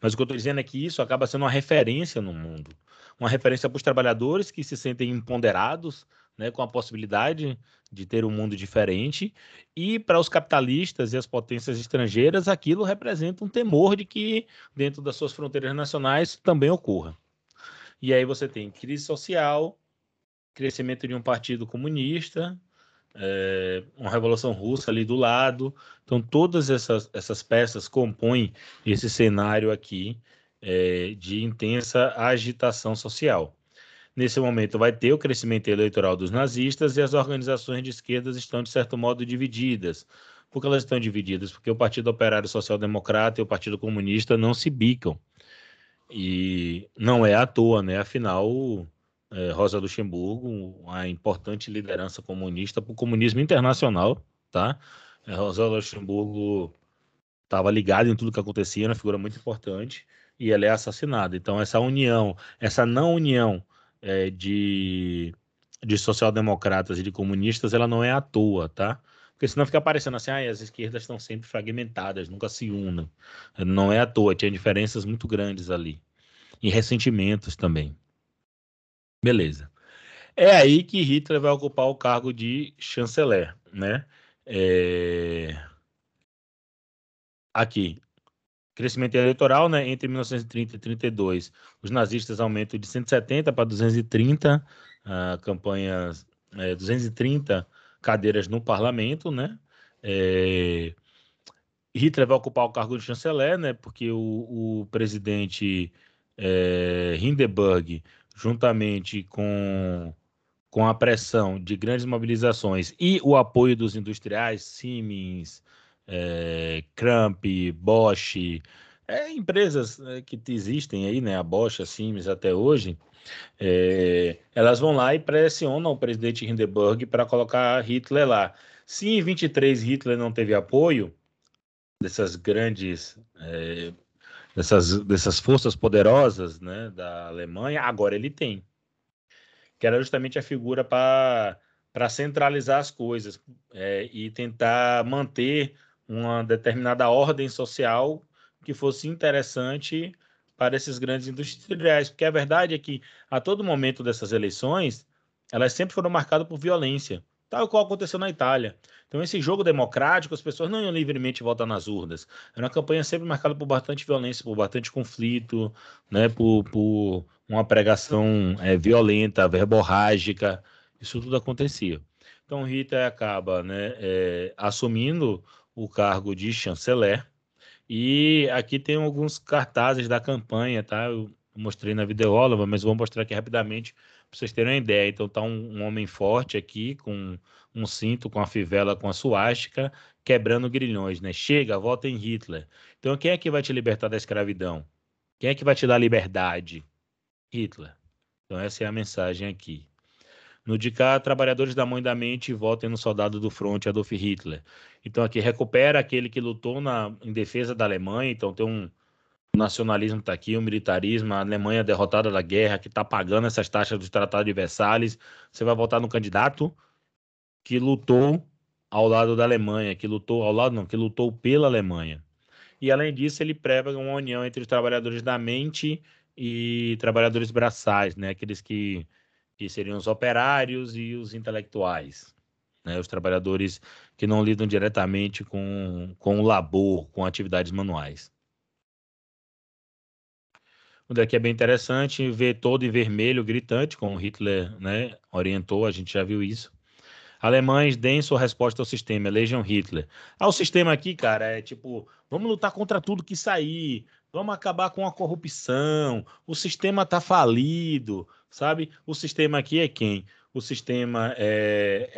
Mas o que eu estou dizendo é que isso acaba sendo uma referência no mundo uma referência para os trabalhadores que se sentem empoderados, né, com a possibilidade de ter um mundo diferente, e para os capitalistas e as potências estrangeiras, aquilo representa um temor de que dentro das suas fronteiras nacionais também ocorra. E aí você tem crise social, crescimento de um partido comunista, é, uma revolução russa ali do lado. Então, todas essas, essas peças compõem esse cenário aqui é, de intensa agitação social. Nesse momento, vai ter o crescimento eleitoral dos nazistas e as organizações de esquerdas estão, de certo modo, divididas. Por que elas estão divididas? Porque o Partido Operário Social Democrata e o Partido Comunista não se bicam. E não é à toa, né? Afinal, é, Rosa Luxemburgo, a importante liderança comunista para o comunismo internacional, tá? É, Rosa Luxemburgo estava ligada em tudo que acontecia, uma figura muito importante e ela é assassinada. Então, essa união, essa não união é, de, de social-democratas e de comunistas, ela não é à toa, tá? Porque senão fica parecendo assim, ah, as esquerdas estão sempre fragmentadas, nunca se unam. Não é à toa, tinha diferenças muito grandes ali. E ressentimentos também. Beleza. É aí que Hitler vai ocupar o cargo de chanceler, né? É... Aqui, crescimento eleitoral, né, entre 1930 e 32, os nazistas aumentam de 170 para 230 uh, campanhas, é, 230 cadeiras no parlamento, né? É, Hitler vai ocupar o cargo de chanceler, né? Porque o, o presidente é, Hindenburg, juntamente com, com a pressão de grandes mobilizações e o apoio dos industriais, Siemens, é, Kramp, Bosch, é, empresas é, que existem aí, né, a Bosch, a Siemens até hoje, é, elas vão lá e pressionam o presidente Hindenburg para colocar Hitler lá. Se em 23 Hitler não teve apoio dessas grandes é, dessas, dessas forças poderosas né, da Alemanha, agora ele tem. Que era justamente a figura para centralizar as coisas é, e tentar manter uma determinada ordem social que fosse interessante para esses grandes industriais, porque a verdade é que a todo momento dessas eleições, elas sempre foram marcadas por violência, tal qual aconteceu na Itália. Então, esse jogo democrático, as pessoas não iam livremente votar nas urnas. Era uma campanha sempre marcada por bastante violência, por bastante conflito, né, por, por uma pregação é, violenta, verborrágica. Isso tudo acontecia. Então, Rita acaba né, é, assumindo o cargo de chanceler, e aqui tem alguns cartazes da campanha, tá? Eu mostrei na videoaula, mas vou mostrar aqui rapidamente para vocês terem uma ideia. Então tá um, um, homem forte aqui com um cinto com a fivela com a suástica, quebrando grilhões, né? Chega, vota em Hitler. Então quem é que vai te libertar da escravidão? Quem é que vai te dar liberdade? Hitler. Então essa é a mensagem aqui. No de cá, trabalhadores da mão e da mente votem no soldado do fronte, Adolf Hitler. Então aqui recupera aquele que lutou na, em defesa da Alemanha. Então tem um o nacionalismo está aqui, o militarismo, a Alemanha derrotada da guerra, que está pagando essas taxas dos tratados de Versalhes. Você vai votar no candidato que lutou ao lado da Alemanha, que lutou ao lado, não, que lutou pela Alemanha. E além disso, ele prega uma união entre os trabalhadores da mente e trabalhadores braçais, né? Aqueles que que seriam os operários e os intelectuais, né? os trabalhadores que não lidam diretamente com, com o labor, com atividades manuais. O daqui é bem interessante ver todo em vermelho, gritante, como Hitler né, orientou, a gente já viu isso. Alemães deem sua resposta ao sistema, elejam Hitler. Ah, o sistema aqui, cara, é tipo, vamos lutar contra tudo que sair, vamos acabar com a corrupção, o sistema está falido, sabe? O sistema aqui é quem? O sistema é,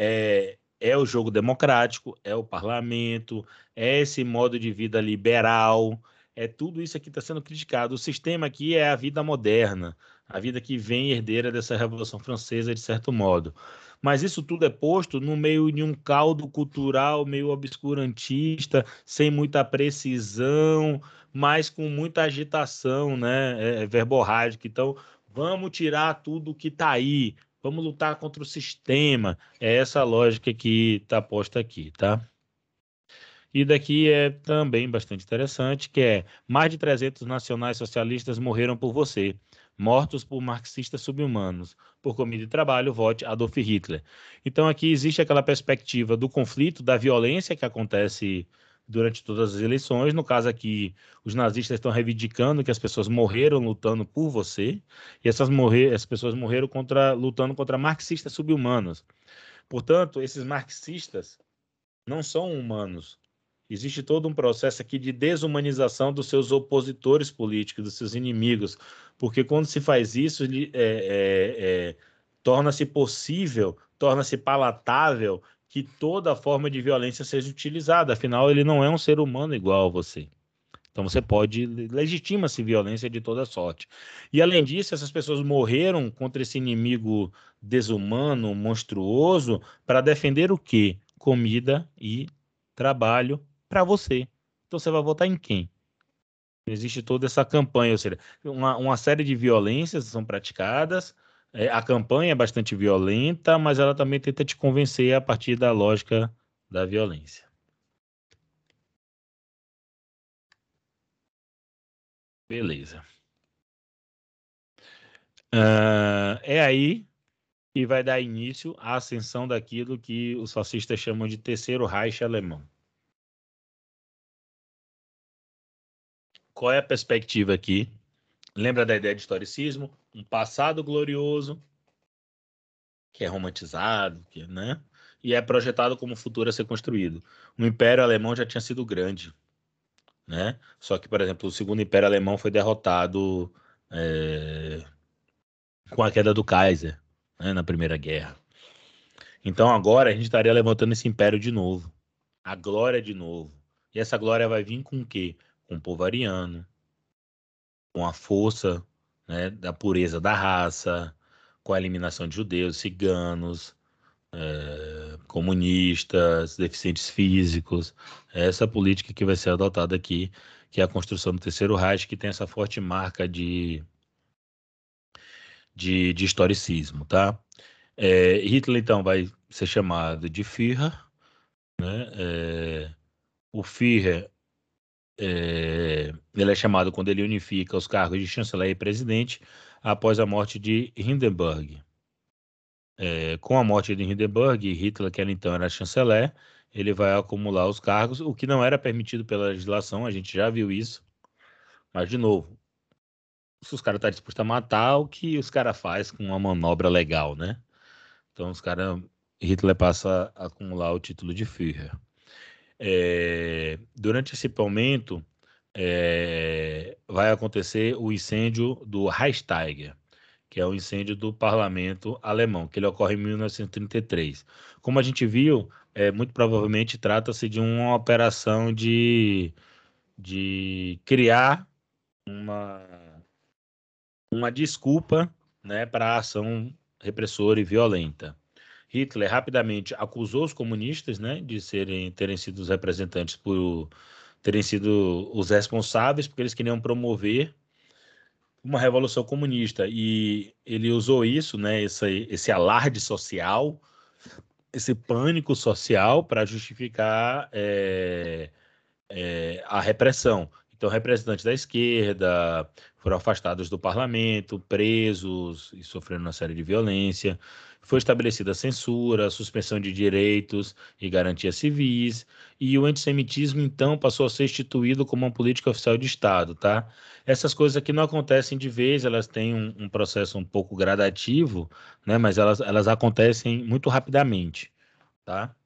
é, é o jogo democrático, é o parlamento, é esse modo de vida liberal, é tudo isso aqui está sendo criticado. O sistema aqui é a vida moderna, a vida que vem herdeira dessa Revolução Francesa, de certo modo. Mas isso tudo é posto no meio de um caldo cultural meio obscurantista, sem muita precisão, mas com muita agitação, né? É, verborrágica. Então, Vamos tirar tudo que está aí. Vamos lutar contra o sistema. É essa lógica que está posta aqui, tá? E daqui é também bastante interessante, que é mais de 300 nacionais socialistas morreram por você, mortos por marxistas subhumanos. Por comida e trabalho, vote Adolf Hitler. Então aqui existe aquela perspectiva do conflito, da violência que acontece durante todas as eleições. No caso aqui, os nazistas estão reivindicando que as pessoas morreram lutando por você, e essas, morrer, essas pessoas morreram contra, lutando contra marxistas subhumanos. Portanto, esses marxistas não são humanos. Existe todo um processo aqui de desumanização dos seus opositores políticos, dos seus inimigos, porque quando se faz isso, é, é, é, torna-se possível, torna-se palatável que toda forma de violência seja utilizada. Afinal, ele não é um ser humano igual a você. Então você pode legitima-se violência de toda sorte. E além disso, essas pessoas morreram contra esse inimigo desumano, monstruoso, para defender o quê? Comida e trabalho para você. Então você vai votar em quem? Existe toda essa campanha, ou seja, uma, uma série de violências são praticadas, é, a campanha é bastante violenta, mas ela também tenta te convencer a partir da lógica da violência. Beleza. Uh, é aí que vai dar início à ascensão daquilo que os fascistas chamam de terceiro Reich alemão. Qual é a perspectiva aqui? Lembra da ideia de historicismo? Um passado glorioso, que é romantizado, que, né? E é projetado como futuro a ser construído. O Império Alemão já tinha sido grande, né? Só que, por exemplo, o Segundo Império Alemão foi derrotado é, com a queda do Kaiser né, na Primeira Guerra. Então agora a gente estaria levantando esse império de novo, a glória de novo. E essa glória vai vir com o quê? Com o povo ariano, com a força né, da pureza da raça, com a eliminação de judeus, ciganos, é, comunistas, deficientes físicos. É essa política que vai ser adotada aqui, que é a construção do terceiro Reich, que tem essa forte marca de, de, de historicismo, tá? É, Hitler, então, vai ser chamado de Führer, né? É, o Führer, é, ele é chamado quando ele unifica os cargos de chanceler e presidente após a morte de Hindenburg. É, com a morte de Hindenburg, Hitler, que era então era chanceler, ele vai acumular os cargos, o que não era permitido pela legislação, a gente já viu isso. Mas, de novo, se os caras estão tá dispostos a matar, o que os caras fazem com uma manobra legal, né? Então, os caras, Hitler passa a acumular o título de Führer. É, durante esse momento, é, vai acontecer o incêndio do Reichstag que é o incêndio do parlamento alemão, que ele ocorre em 1933. Como a gente viu, é, muito provavelmente trata-se de uma operação de, de criar uma, uma desculpa né, para a ação repressora e violenta. Hitler rapidamente acusou os comunistas né, de serem, terem sido os representantes por terem sido os responsáveis, porque eles queriam promover uma revolução comunista e ele usou isso, né, esse, esse alarde social, esse pânico social para justificar é, é, a repressão. Então, representantes da esquerda foram afastados do parlamento, presos e sofrendo uma série de violência. Foi estabelecida censura, suspensão de direitos e garantias civis, e o antissemitismo, então, passou a ser instituído como uma política oficial de Estado, tá? Essas coisas aqui não acontecem de vez, elas têm um, um processo um pouco gradativo, né? Mas elas, elas acontecem muito rapidamente, tá?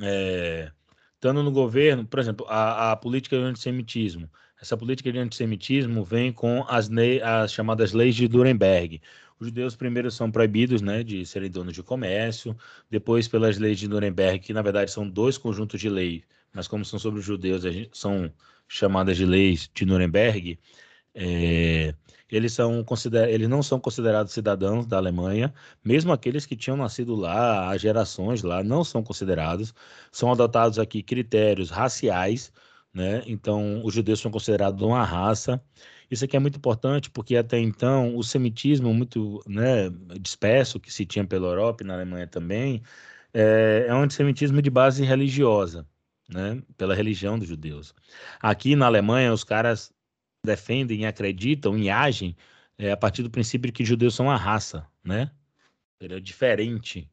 É, estando no governo, por exemplo, a, a política de antissemitismo, essa política de antissemitismo vem com as, as chamadas leis de Nuremberg. Os judeus primeiro são proibidos né, de serem donos de comércio, depois pelas leis de Nuremberg, que na verdade são dois conjuntos de leis, mas como são sobre os judeus, são chamadas de leis de Nuremberg, é, eles, são eles não são considerados cidadãos da Alemanha, mesmo aqueles que tinham nascido lá há gerações lá, não são considerados. São adotados aqui critérios raciais, né? Então, os judeus são considerados uma raça. Isso aqui é muito importante porque até então o semitismo muito né, disperso que se tinha pela Europa e na Alemanha também é, é um antissemitismo de base religiosa, né, pela religião dos judeus. Aqui na Alemanha os caras defendem, acreditam e agem é, a partir do princípio de que judeus são uma raça, né? Ele é diferente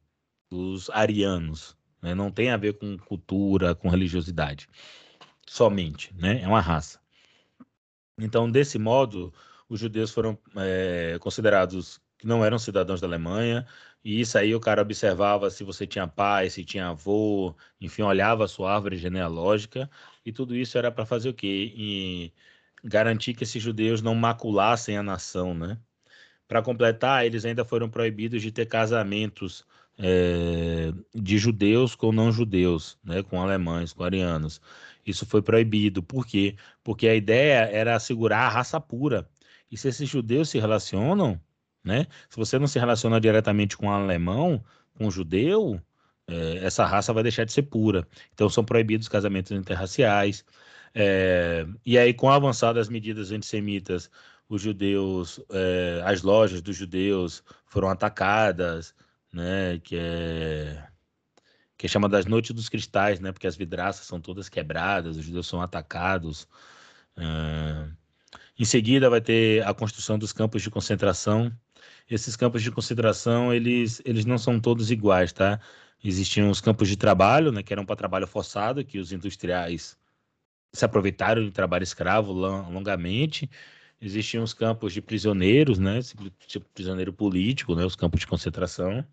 dos arianos, né? não tem a ver com cultura, com religiosidade, somente, né? É uma raça. Então, desse modo, os judeus foram é, considerados que não eram cidadãos da Alemanha, e isso aí o cara observava se você tinha pai, se tinha avô, enfim, olhava a sua árvore genealógica, e tudo isso era para fazer o quê? E garantir que esses judeus não maculassem a nação, né? Para completar, eles ainda foram proibidos de ter casamentos é, de judeus com não judeus, né? Com alemães, com arianos. Isso foi proibido. Por quê? Porque a ideia era assegurar a raça pura. E se esses judeus se relacionam, né? Se você não se relaciona diretamente com um alemão, com um judeu, é, essa raça vai deixar de ser pura. Então são proibidos casamentos interraciais. É, e aí, com avançada das medidas antissemitas, os judeus, é, as lojas dos judeus foram atacadas, né? Que é que chamada das Noites dos Cristais, né? Porque as vidraças são todas quebradas, os judeus são atacados. Uh, em seguida vai ter a construção dos campos de concentração. Esses campos de concentração, eles, eles não são todos iguais, tá? Existiam os campos de trabalho, né? Que eram para trabalho forçado, que os industriais se aproveitaram de trabalho escravo longamente. Existiam os campos de prisioneiros, né? Tipo prisioneiro político, né? Os campos de concentração.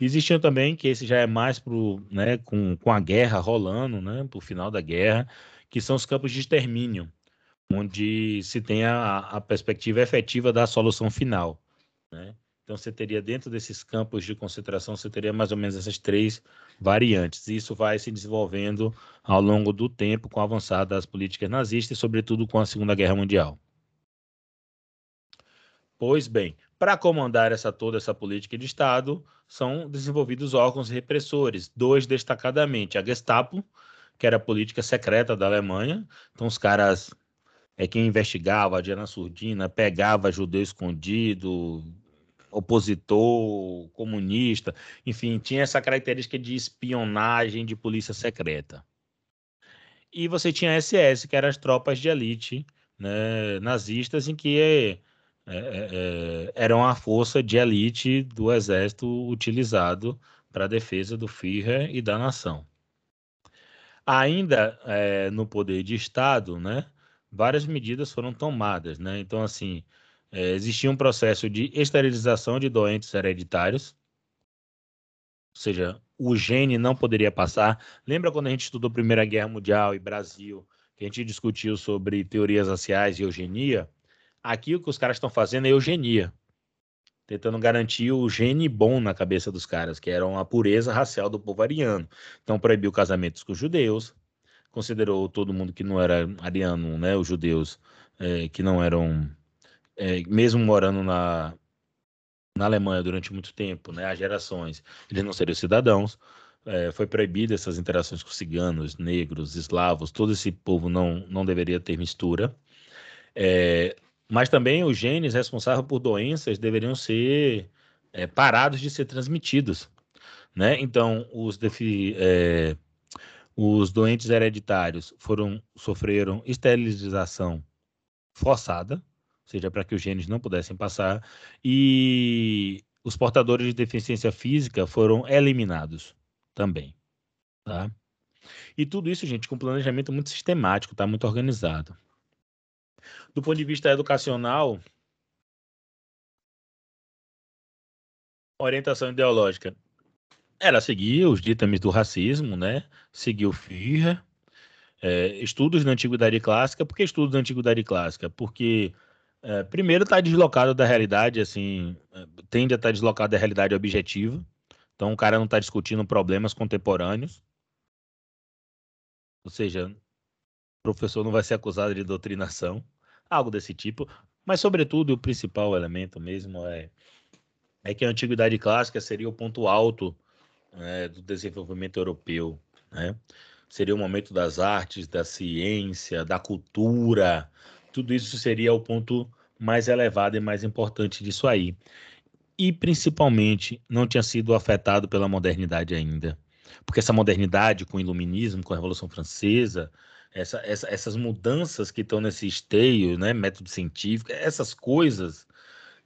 Existiam também, que esse já é mais pro, né, com, com a guerra rolando, né, para o final da guerra, que são os campos de extermínio. onde se tem a, a perspectiva efetiva da solução final. Né? Então, você teria dentro desses campos de concentração, você teria mais ou menos essas três variantes. E isso vai se desenvolvendo ao longo do tempo com a avançada das políticas nazistas e, sobretudo, com a Segunda Guerra Mundial. Pois bem, para comandar essa toda essa política de Estado, são desenvolvidos órgãos repressores, dois destacadamente, a Gestapo, que era a política secreta da Alemanha. Então, os caras é quem investigava a Diana Surdina, pegava judeu escondido, opositor, comunista, enfim, tinha essa característica de espionagem de polícia secreta. E você tinha a SS, que eram as tropas de elite né, nazistas, em que é, é, é, eram a força de elite do exército utilizado para a defesa do Führer e da nação. Ainda é, no poder de Estado, né, várias medidas foram tomadas. Né? Então, assim, é, existia um processo de esterilização de doentes hereditários, ou seja, o gene não poderia passar. Lembra quando a gente estudou Primeira Guerra Mundial e Brasil, que a gente discutiu sobre teorias raciais e eugenia? Aqui o que os caras estão fazendo é eugenia, tentando garantir o gene bom na cabeça dos caras, que era a pureza racial do povo ariano. Então proibiu casamentos com judeus, considerou todo mundo que não era ariano, né, os judeus é, que não eram é, mesmo morando na, na Alemanha durante muito tempo, né, há gerações, eles não seriam cidadãos. É, foi proibido essas interações com ciganos, negros, eslavos, todo esse povo não, não deveria ter mistura. É, mas também os genes responsáveis por doenças deveriam ser é, parados de ser transmitidos. Né? Então, os, defi, é, os doentes hereditários foram sofreram esterilização forçada, ou seja, para que os genes não pudessem passar, e os portadores de deficiência física foram eliminados também, tá? E tudo isso, gente, com planejamento muito sistemático, tá muito organizado. Do ponto de vista educacional, orientação ideológica era seguir os ditames do racismo, né? Seguir o Führer, é, estudos na antiguidade clássica. Por que estudos da antiguidade clássica? Porque é, primeiro, está deslocado da realidade, assim, é, tende a estar tá deslocado da realidade objetiva. Então, o cara não está discutindo problemas contemporâneos. Ou seja, o professor não vai ser acusado de doutrinação, algo desse tipo. Mas, sobretudo, o principal elemento mesmo é, é que a antiguidade clássica seria o ponto alto né, do desenvolvimento europeu. Né? Seria o momento das artes, da ciência, da cultura, tudo isso seria o ponto mais elevado e mais importante disso aí. E principalmente não tinha sido afetado pela modernidade ainda. Porque essa modernidade com o iluminismo, com a Revolução Francesa, essa, essa, essas mudanças que estão nesse esteio, né, método científico, essas coisas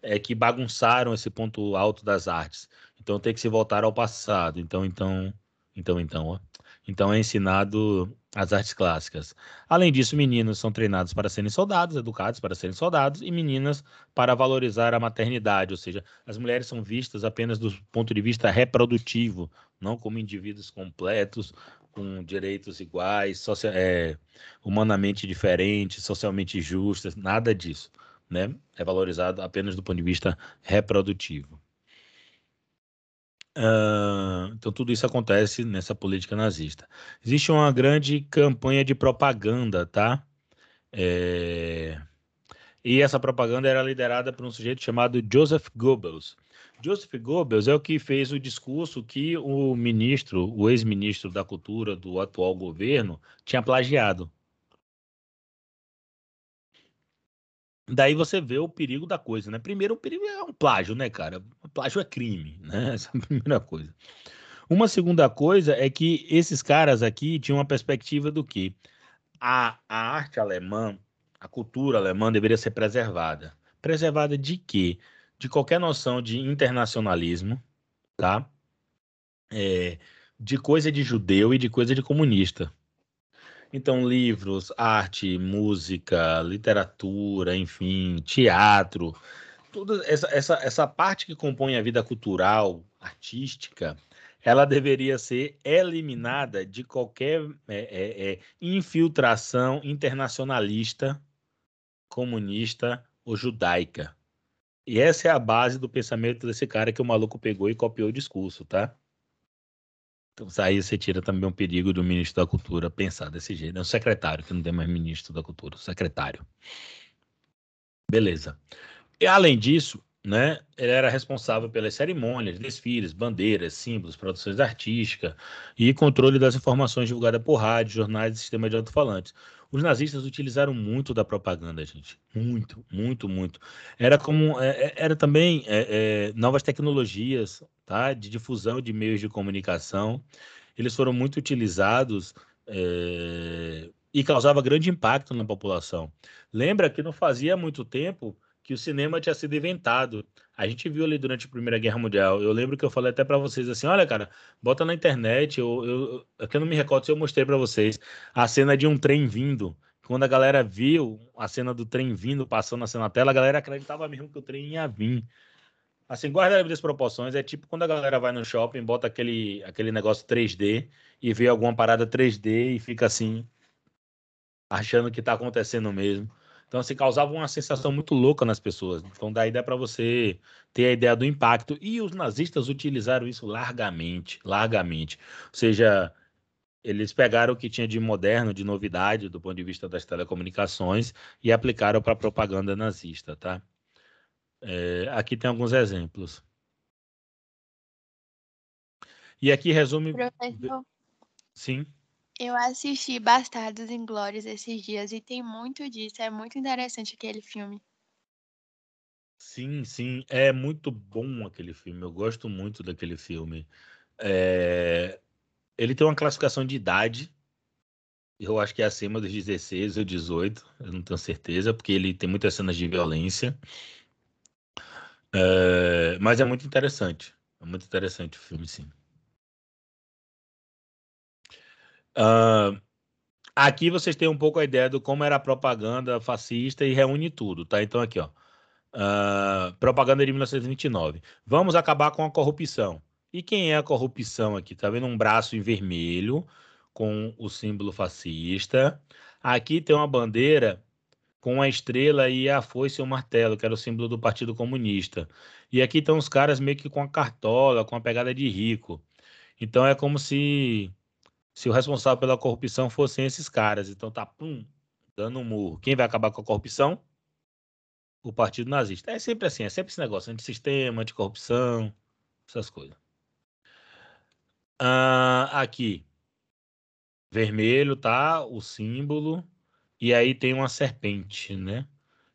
é que bagunçaram esse ponto alto das artes. Então tem que se voltar ao passado. Então, então, então, então, ó. Então é ensinado as artes clássicas. Além disso, meninos são treinados para serem soldados, educados para serem soldados, e meninas para valorizar a maternidade, ou seja, as mulheres são vistas apenas do ponto de vista reprodutivo, não como indivíduos completos, com direitos iguais, social, é, humanamente diferentes, socialmente justas, nada disso. Né? É valorizado apenas do ponto de vista reprodutivo. Uh, então, tudo isso acontece nessa política nazista. Existe uma grande campanha de propaganda, tá? É... E essa propaganda era liderada por um sujeito chamado Joseph Goebbels. Joseph Goebbels é o que fez o discurso que o ministro, o ex-ministro da Cultura do atual governo, tinha plagiado. Daí você vê o perigo da coisa, né? Primeiro, o perigo é um plágio, né, cara? O plágio é crime, né? Essa é a primeira coisa. Uma segunda coisa é que esses caras aqui tinham uma perspectiva do que a, a arte alemã, a cultura alemã deveria ser preservada. Preservada de quê? De qualquer noção de internacionalismo, tá? É, de coisa de judeu e de coisa de comunista. Então, livros, arte, música, literatura, enfim, teatro, toda essa, essa, essa parte que compõe a vida cultural, artística, ela deveria ser eliminada de qualquer é, é, é, infiltração internacionalista comunista ou judaica. E essa é a base do pensamento desse cara que o maluco pegou e copiou o discurso, tá? Então, aí você tira também um perigo do ministro da Cultura pensar desse jeito. É um secretário, que não tem mais ministro da Cultura, secretário. Beleza. E além disso, né, ele era responsável pelas cerimônias, desfiles, bandeiras, símbolos, produções artísticas e controle das informações divulgadas por rádio, jornais e sistemas de alto-falantes. Os nazistas utilizaram muito da propaganda, gente. Muito, muito, muito. Era como. É, é era também é, é, novas tecnologias, tá? De difusão de meios de comunicação. Eles foram muito utilizados é, e causava grande impacto na população. Lembra que não fazia muito tempo que o cinema tinha sido inventado. A gente viu ali durante a Primeira Guerra Mundial. Eu lembro que eu falei até para vocês assim: olha, cara, bota na internet. Eu, eu, eu não me recordo se eu mostrei para vocês a cena de um trem vindo. Quando a galera viu a cena do trem vindo, passando assim na tela, a galera acreditava mesmo que o trem ia vir. Assim, guarda as proporções. É tipo quando a galera vai no shopping, bota aquele, aquele negócio 3D e vê alguma parada 3D e fica assim, achando que está acontecendo mesmo. Então, assim, causava uma sensação muito louca nas pessoas. Então, daí dá para você ter a ideia do impacto. E os nazistas utilizaram isso largamente, largamente. Ou seja, eles pegaram o que tinha de moderno, de novidade do ponto de vista das telecomunicações e aplicaram para a propaganda nazista, tá? É, aqui tem alguns exemplos. E aqui resume. Professor. Sim. Eu assisti Bastardos Inglórios esses dias e tem muito disso. É muito interessante aquele filme. Sim, sim, é muito bom aquele filme. Eu gosto muito daquele filme. É... Ele tem uma classificação de idade. Eu acho que é acima dos 16 ou 18. Eu não tenho certeza, porque ele tem muitas cenas de violência. É... Mas é muito interessante. É muito interessante o filme, sim. Uh, aqui vocês têm um pouco a ideia do como era a propaganda fascista e reúne tudo, tá? Então aqui, ó. Uh, propaganda de 1929. Vamos acabar com a corrupção. E quem é a corrupção aqui? Tá vendo um braço em vermelho com o símbolo fascista. Aqui tem uma bandeira com a estrela e a foice e o martelo, que era o símbolo do Partido Comunista. E aqui estão os caras meio que com a cartola, com a pegada de rico. Então é como se se o responsável pela corrupção fossem esses caras. Então tá, pum, dando um murro. Quem vai acabar com a corrupção? O Partido Nazista. É sempre assim, é sempre esse negócio, antissistema, anticorrupção, essas coisas. Ah, aqui, vermelho, tá? O símbolo. E aí tem uma serpente, né?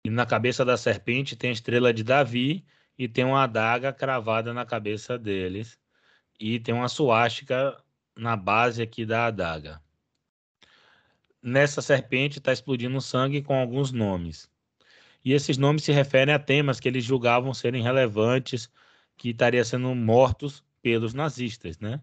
E na cabeça da serpente tem a estrela de Davi e tem uma adaga cravada na cabeça deles. E tem uma suástica na base aqui da adaga. Nessa serpente está explodindo sangue com alguns nomes. E esses nomes se referem a temas que eles julgavam serem relevantes, que estariam sendo mortos pelos nazistas, né?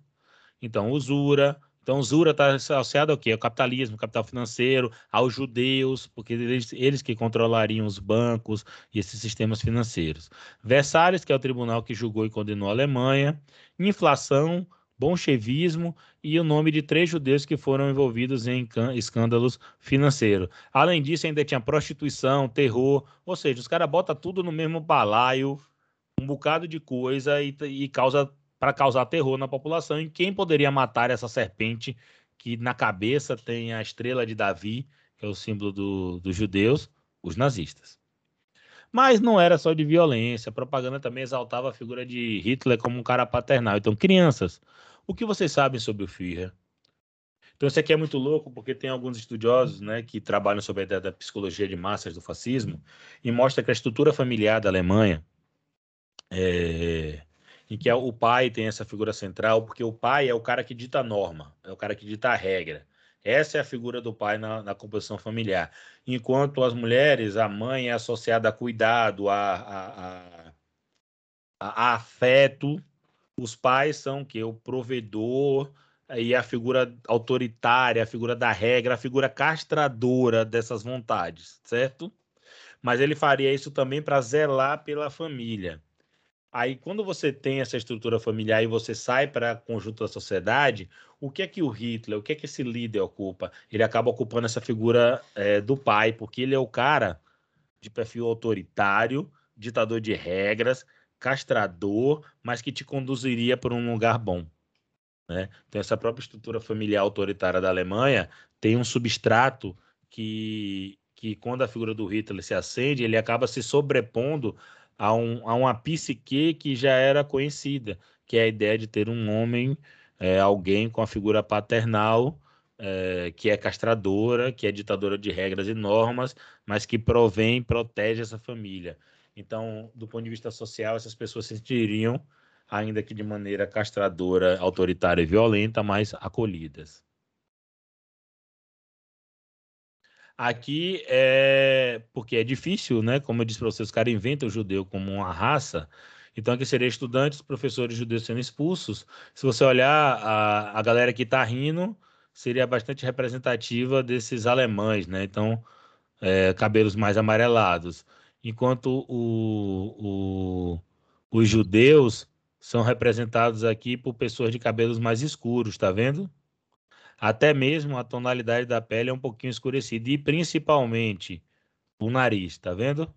Então, usura, então, usura está associado ao quê? Ao capitalismo, capital financeiro, aos judeus, porque eles, eles que controlariam os bancos e esses sistemas financeiros. Versalhes, que é o tribunal que julgou e condenou a Alemanha. Inflação, bolchevismo e o nome de três judeus que foram envolvidos em escândalos financeiros. Além disso, ainda tinha prostituição, terror, ou seja, os caras botam tudo no mesmo balaio, um bocado de coisa e, e causa para causar terror na população. E quem poderia matar essa serpente que na cabeça tem a estrela de Davi, que é o símbolo do, dos judeus? Os nazistas. Mas não era só de violência, a propaganda também exaltava a figura de Hitler como um cara paternal. Então, crianças, o que vocês sabem sobre o Führer? Então, isso aqui é muito louco, porque tem alguns estudiosos né, que trabalham sobre a ideia da psicologia de massas do fascismo e mostra que a estrutura familiar da Alemanha, é, em que o pai tem essa figura central, porque o pai é o cara que dita a norma, é o cara que dita a regra. Essa é a figura do pai na, na composição familiar. Enquanto as mulheres, a mãe é associada a cuidado, a, a, a, a afeto, os pais são que o provedor e a figura autoritária, a figura da regra, a figura castradora dessas vontades, certo? Mas ele faria isso também para zelar pela família. Aí, quando você tem essa estrutura familiar e você sai para o conjunto da sociedade, o que é que o Hitler, o que é que esse líder ocupa? Ele acaba ocupando essa figura é, do pai, porque ele é o cara de perfil autoritário, ditador de regras, castrador, mas que te conduziria para um lugar bom. Né? Então, essa própria estrutura familiar autoritária da Alemanha tem um substrato que, que quando a figura do Hitler se acende, ele acaba se sobrepondo a, um, a uma psique que já era conhecida, que é a ideia de ter um homem, é, alguém com a figura paternal, é, que é castradora, que é ditadora de regras e normas, mas que provém, protege essa família. Então, do ponto de vista social, essas pessoas se sentiriam ainda que de maneira castradora, autoritária e violenta, mas acolhidas. Aqui é porque é difícil, né? Como eu disse para vocês, os caras inventam o judeu como uma raça. Então, aqui seria estudantes, professores judeus sendo expulsos. Se você olhar a, a galera que está rindo, seria bastante representativa desses alemães, né? Então, é, cabelos mais amarelados. Enquanto o, o, os judeus são representados aqui por pessoas de cabelos mais escuros, tá vendo? Até mesmo a tonalidade da pele é um pouquinho escurecida e principalmente o nariz, tá vendo?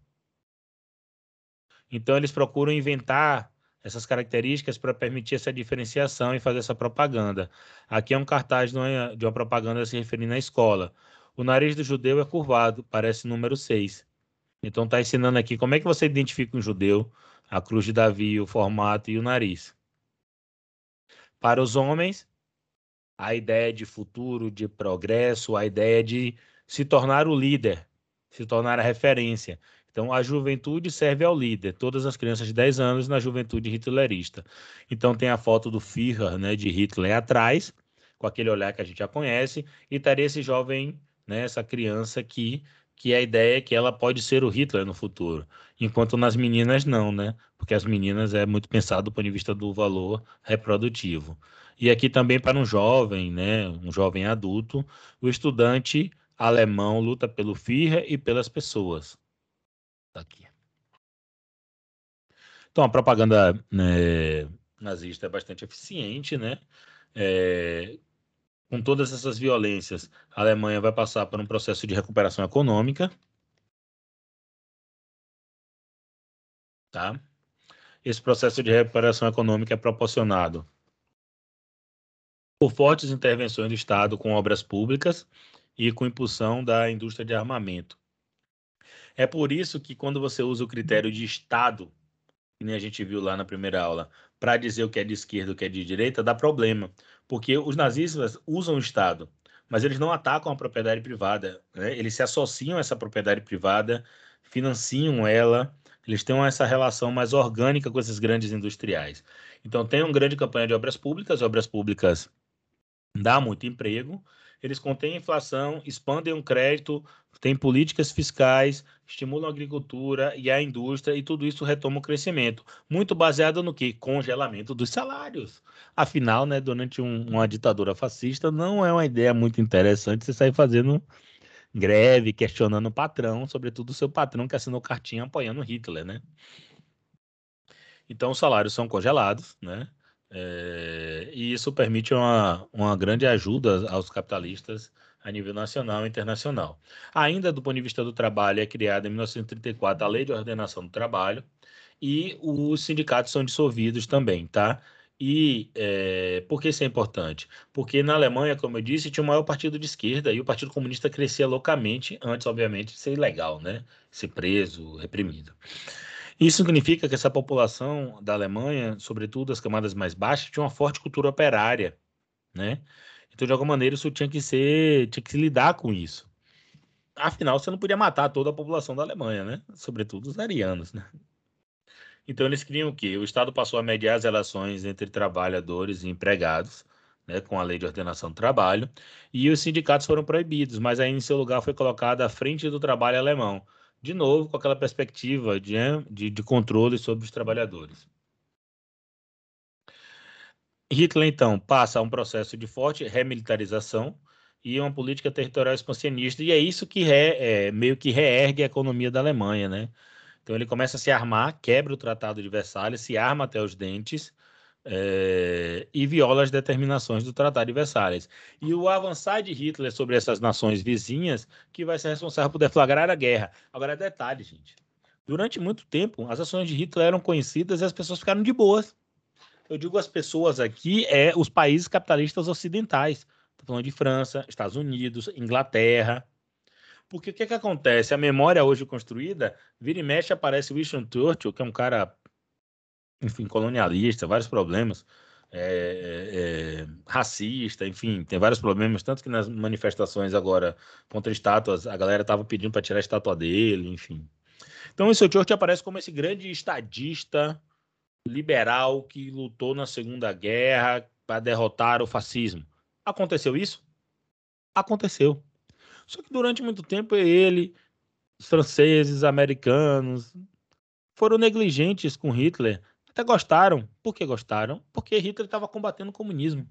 Então eles procuram inventar essas características para permitir essa diferenciação e fazer essa propaganda. Aqui é um cartaz de uma, de uma propaganda se referindo à escola. O nariz do judeu é curvado, parece número 6. Então está ensinando aqui como é que você identifica um judeu a cruz de Davi, o formato e o nariz. Para os homens, a ideia de futuro, de progresso, a ideia de se tornar o líder, se tornar a referência. Então, a juventude serve ao líder, todas as crianças de 10 anos na juventude hitlerista. Então, tem a foto do Führer, né, de Hitler atrás, com aquele olhar que a gente já conhece, e estaria esse jovem, né, essa criança que que a ideia é que ela pode ser o Hitler no futuro, enquanto nas meninas não, né? Porque as meninas é muito pensado do ponto de vista do valor reprodutivo. E aqui também para um jovem, né, um jovem adulto, o estudante alemão luta pelo Führer e pelas pessoas. Tá aqui. Então a propaganda né, nazista é bastante eficiente, né? É, com todas essas violências, a Alemanha vai passar por um processo de recuperação econômica. Tá? Esse processo de recuperação econômica é proporcionado por fortes intervenções do Estado com obras públicas e com impulsão da indústria de armamento. É por isso que quando você usa o critério de Estado, que nem a gente viu lá na primeira aula, para dizer o que é de esquerda e o que é de direita, dá problema, porque os nazistas usam o Estado, mas eles não atacam a propriedade privada, né? eles se associam a essa propriedade privada, financiam ela, eles têm essa relação mais orgânica com esses grandes industriais. Então, tem uma grande campanha de obras públicas, obras públicas dá muito emprego, eles contêm inflação, expandem o crédito, têm políticas fiscais, estimulam a agricultura e a indústria, e tudo isso retoma o crescimento. Muito baseado no que? Congelamento dos salários. Afinal, né, durante um, uma ditadura fascista, não é uma ideia muito interessante você sair fazendo greve, questionando o patrão, sobretudo o seu patrão que assinou cartinha apoiando Hitler, né? Então, os salários são congelados, né? É, e isso permite uma, uma grande ajuda aos capitalistas a nível nacional e internacional. Ainda do ponto de vista do trabalho, é criada em 1934 a Lei de Ordenação do Trabalho e os sindicatos são dissolvidos também, tá? E é, por que isso é importante? Porque na Alemanha, como eu disse, tinha o maior partido de esquerda e o Partido Comunista crescia loucamente, antes, obviamente, de ser ilegal, né? Ser preso, reprimido. Isso significa que essa população da Alemanha, sobretudo as camadas mais baixas, tinha uma forte cultura operária, né? Então, de alguma maneira, isso tinha que ser, tinha que se lidar com isso. Afinal, você não podia matar toda a população da Alemanha, né? Sobretudo os arianos, né? Então, eles queriam o quê? O Estado passou a mediar as relações entre trabalhadores e empregados, né, com a lei de ordenação do trabalho, e os sindicatos foram proibidos, mas aí em seu lugar foi colocado a frente do trabalho alemão, de novo com aquela perspectiva de, de, de controle sobre os trabalhadores. Hitler, então, passa a um processo de forte remilitarização e uma política territorial expansionista, e é isso que re, é, meio que reergue a economia da Alemanha, né? Então ele começa a se armar, quebra o Tratado de Versalhes, se arma até os dentes, é, e viola as determinações do Tratado de Versalhes. E o avançar de Hitler sobre essas nações vizinhas que vai ser responsável por deflagrar a guerra. Agora, detalhe, gente. Durante muito tempo, as ações de Hitler eram conhecidas e as pessoas ficaram de boas. Eu digo as pessoas aqui, é os países capitalistas ocidentais. Estou falando de França, Estados Unidos, Inglaterra. Porque o que, que acontece? A memória hoje construída, vira e mexe, aparece Winston Churchill, que é um cara enfim, colonialista, vários problemas, é, é, racista, enfim, tem vários problemas, tanto que nas manifestações agora contra estátuas, a galera estava pedindo para tirar a estátua dele, enfim. Então, esse Churchill aparece como esse grande estadista liberal que lutou na Segunda Guerra para derrotar o fascismo. Aconteceu isso? Aconteceu. Só que durante muito tempo ele, os franceses, americanos, foram negligentes com Hitler até gostaram. Por que gostaram? Porque Hitler estava combatendo o comunismo.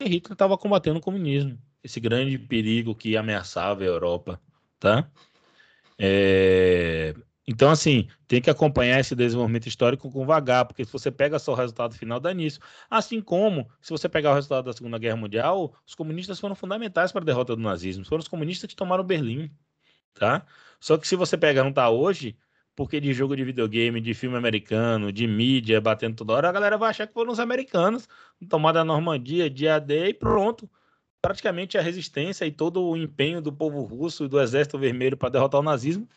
Hitler estava combatendo o comunismo. Esse grande perigo que ameaçava a Europa. Tá? É... Então, assim, tem que acompanhar esse desenvolvimento histórico com vagar, porque se você pega só o resultado final, dá nisso. Assim como, se você pegar o resultado da Segunda Guerra Mundial, os comunistas foram fundamentais para a derrota do nazismo. Foram os comunistas que tomaram Berlim, tá? Só que se você pegar não tá hoje, porque de jogo de videogame, de filme americano, de mídia batendo toda hora, a galera vai achar que foram os americanos, tomada a Normandia, dia D e pronto. Praticamente a resistência e todo o empenho do povo russo e do exército vermelho para derrotar o nazismo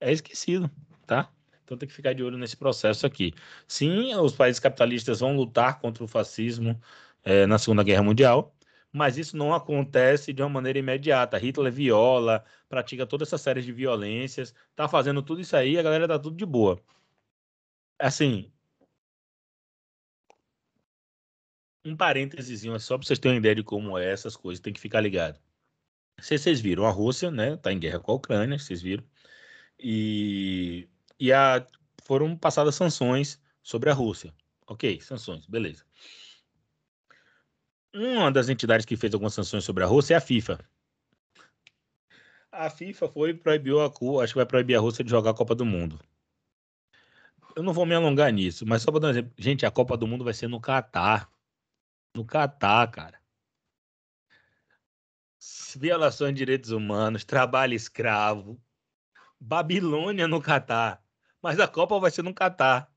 é esquecido, tá? Então tem que ficar de olho nesse processo aqui. Sim, os países capitalistas vão lutar contra o fascismo é, na Segunda Guerra Mundial, mas isso não acontece de uma maneira imediata. Hitler viola, pratica toda essa série de violências, tá fazendo tudo isso aí, a galera tá tudo de boa. Assim, um parênteses só para vocês terem uma ideia de como é essas coisas, tem que ficar ligado. Se vocês viram, a Rússia, né, tá em guerra com a Ucrânia, vocês viram, e, e a, foram passadas sanções sobre a Rússia. Ok, sanções, beleza. Uma das entidades que fez algumas sanções sobre a Rússia é a FIFA. A FIFA foi proibiu a acho que vai proibir a Rússia de jogar a Copa do Mundo. Eu não vou me alongar nisso, mas só para dar um exemplo. Gente, a Copa do Mundo vai ser no Catar. No Catar, cara. Violações de direitos humanos, trabalho escravo, Babilônia no Catar. Mas a Copa vai ser no Catar.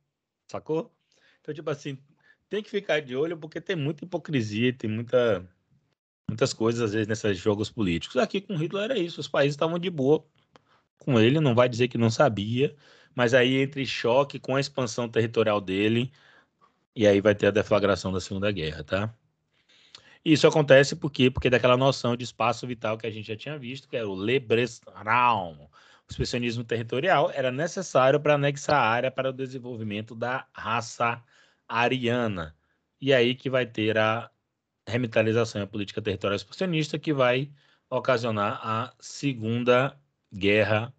Sacou? Então, tipo assim, tem que ficar de olho porque tem muita hipocrisia, tem muita, muitas coisas às vezes nesses jogos políticos. Aqui com Hitler era isso, os países estavam de boa com ele, não vai dizer que não sabia, mas aí entre choque com a expansão territorial dele, e aí vai ter a deflagração da Segunda Guerra, tá? Isso acontece por quê? Porque daquela noção de espaço vital que a gente já tinha visto, que era o Lebresraum, o expressionismo territorial, era necessário para anexar a área para o desenvolvimento da raça ariana. E aí que vai ter a remilitarização e a política territorial expansionista que vai ocasionar a Segunda Guerra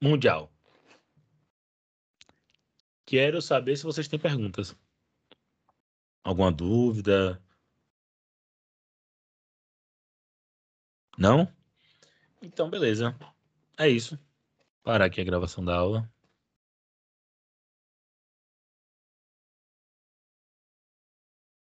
Mundial. Quero saber se vocês têm perguntas. Alguma dúvida? Não? Então, beleza. É isso. Parar aqui a gravação da aula.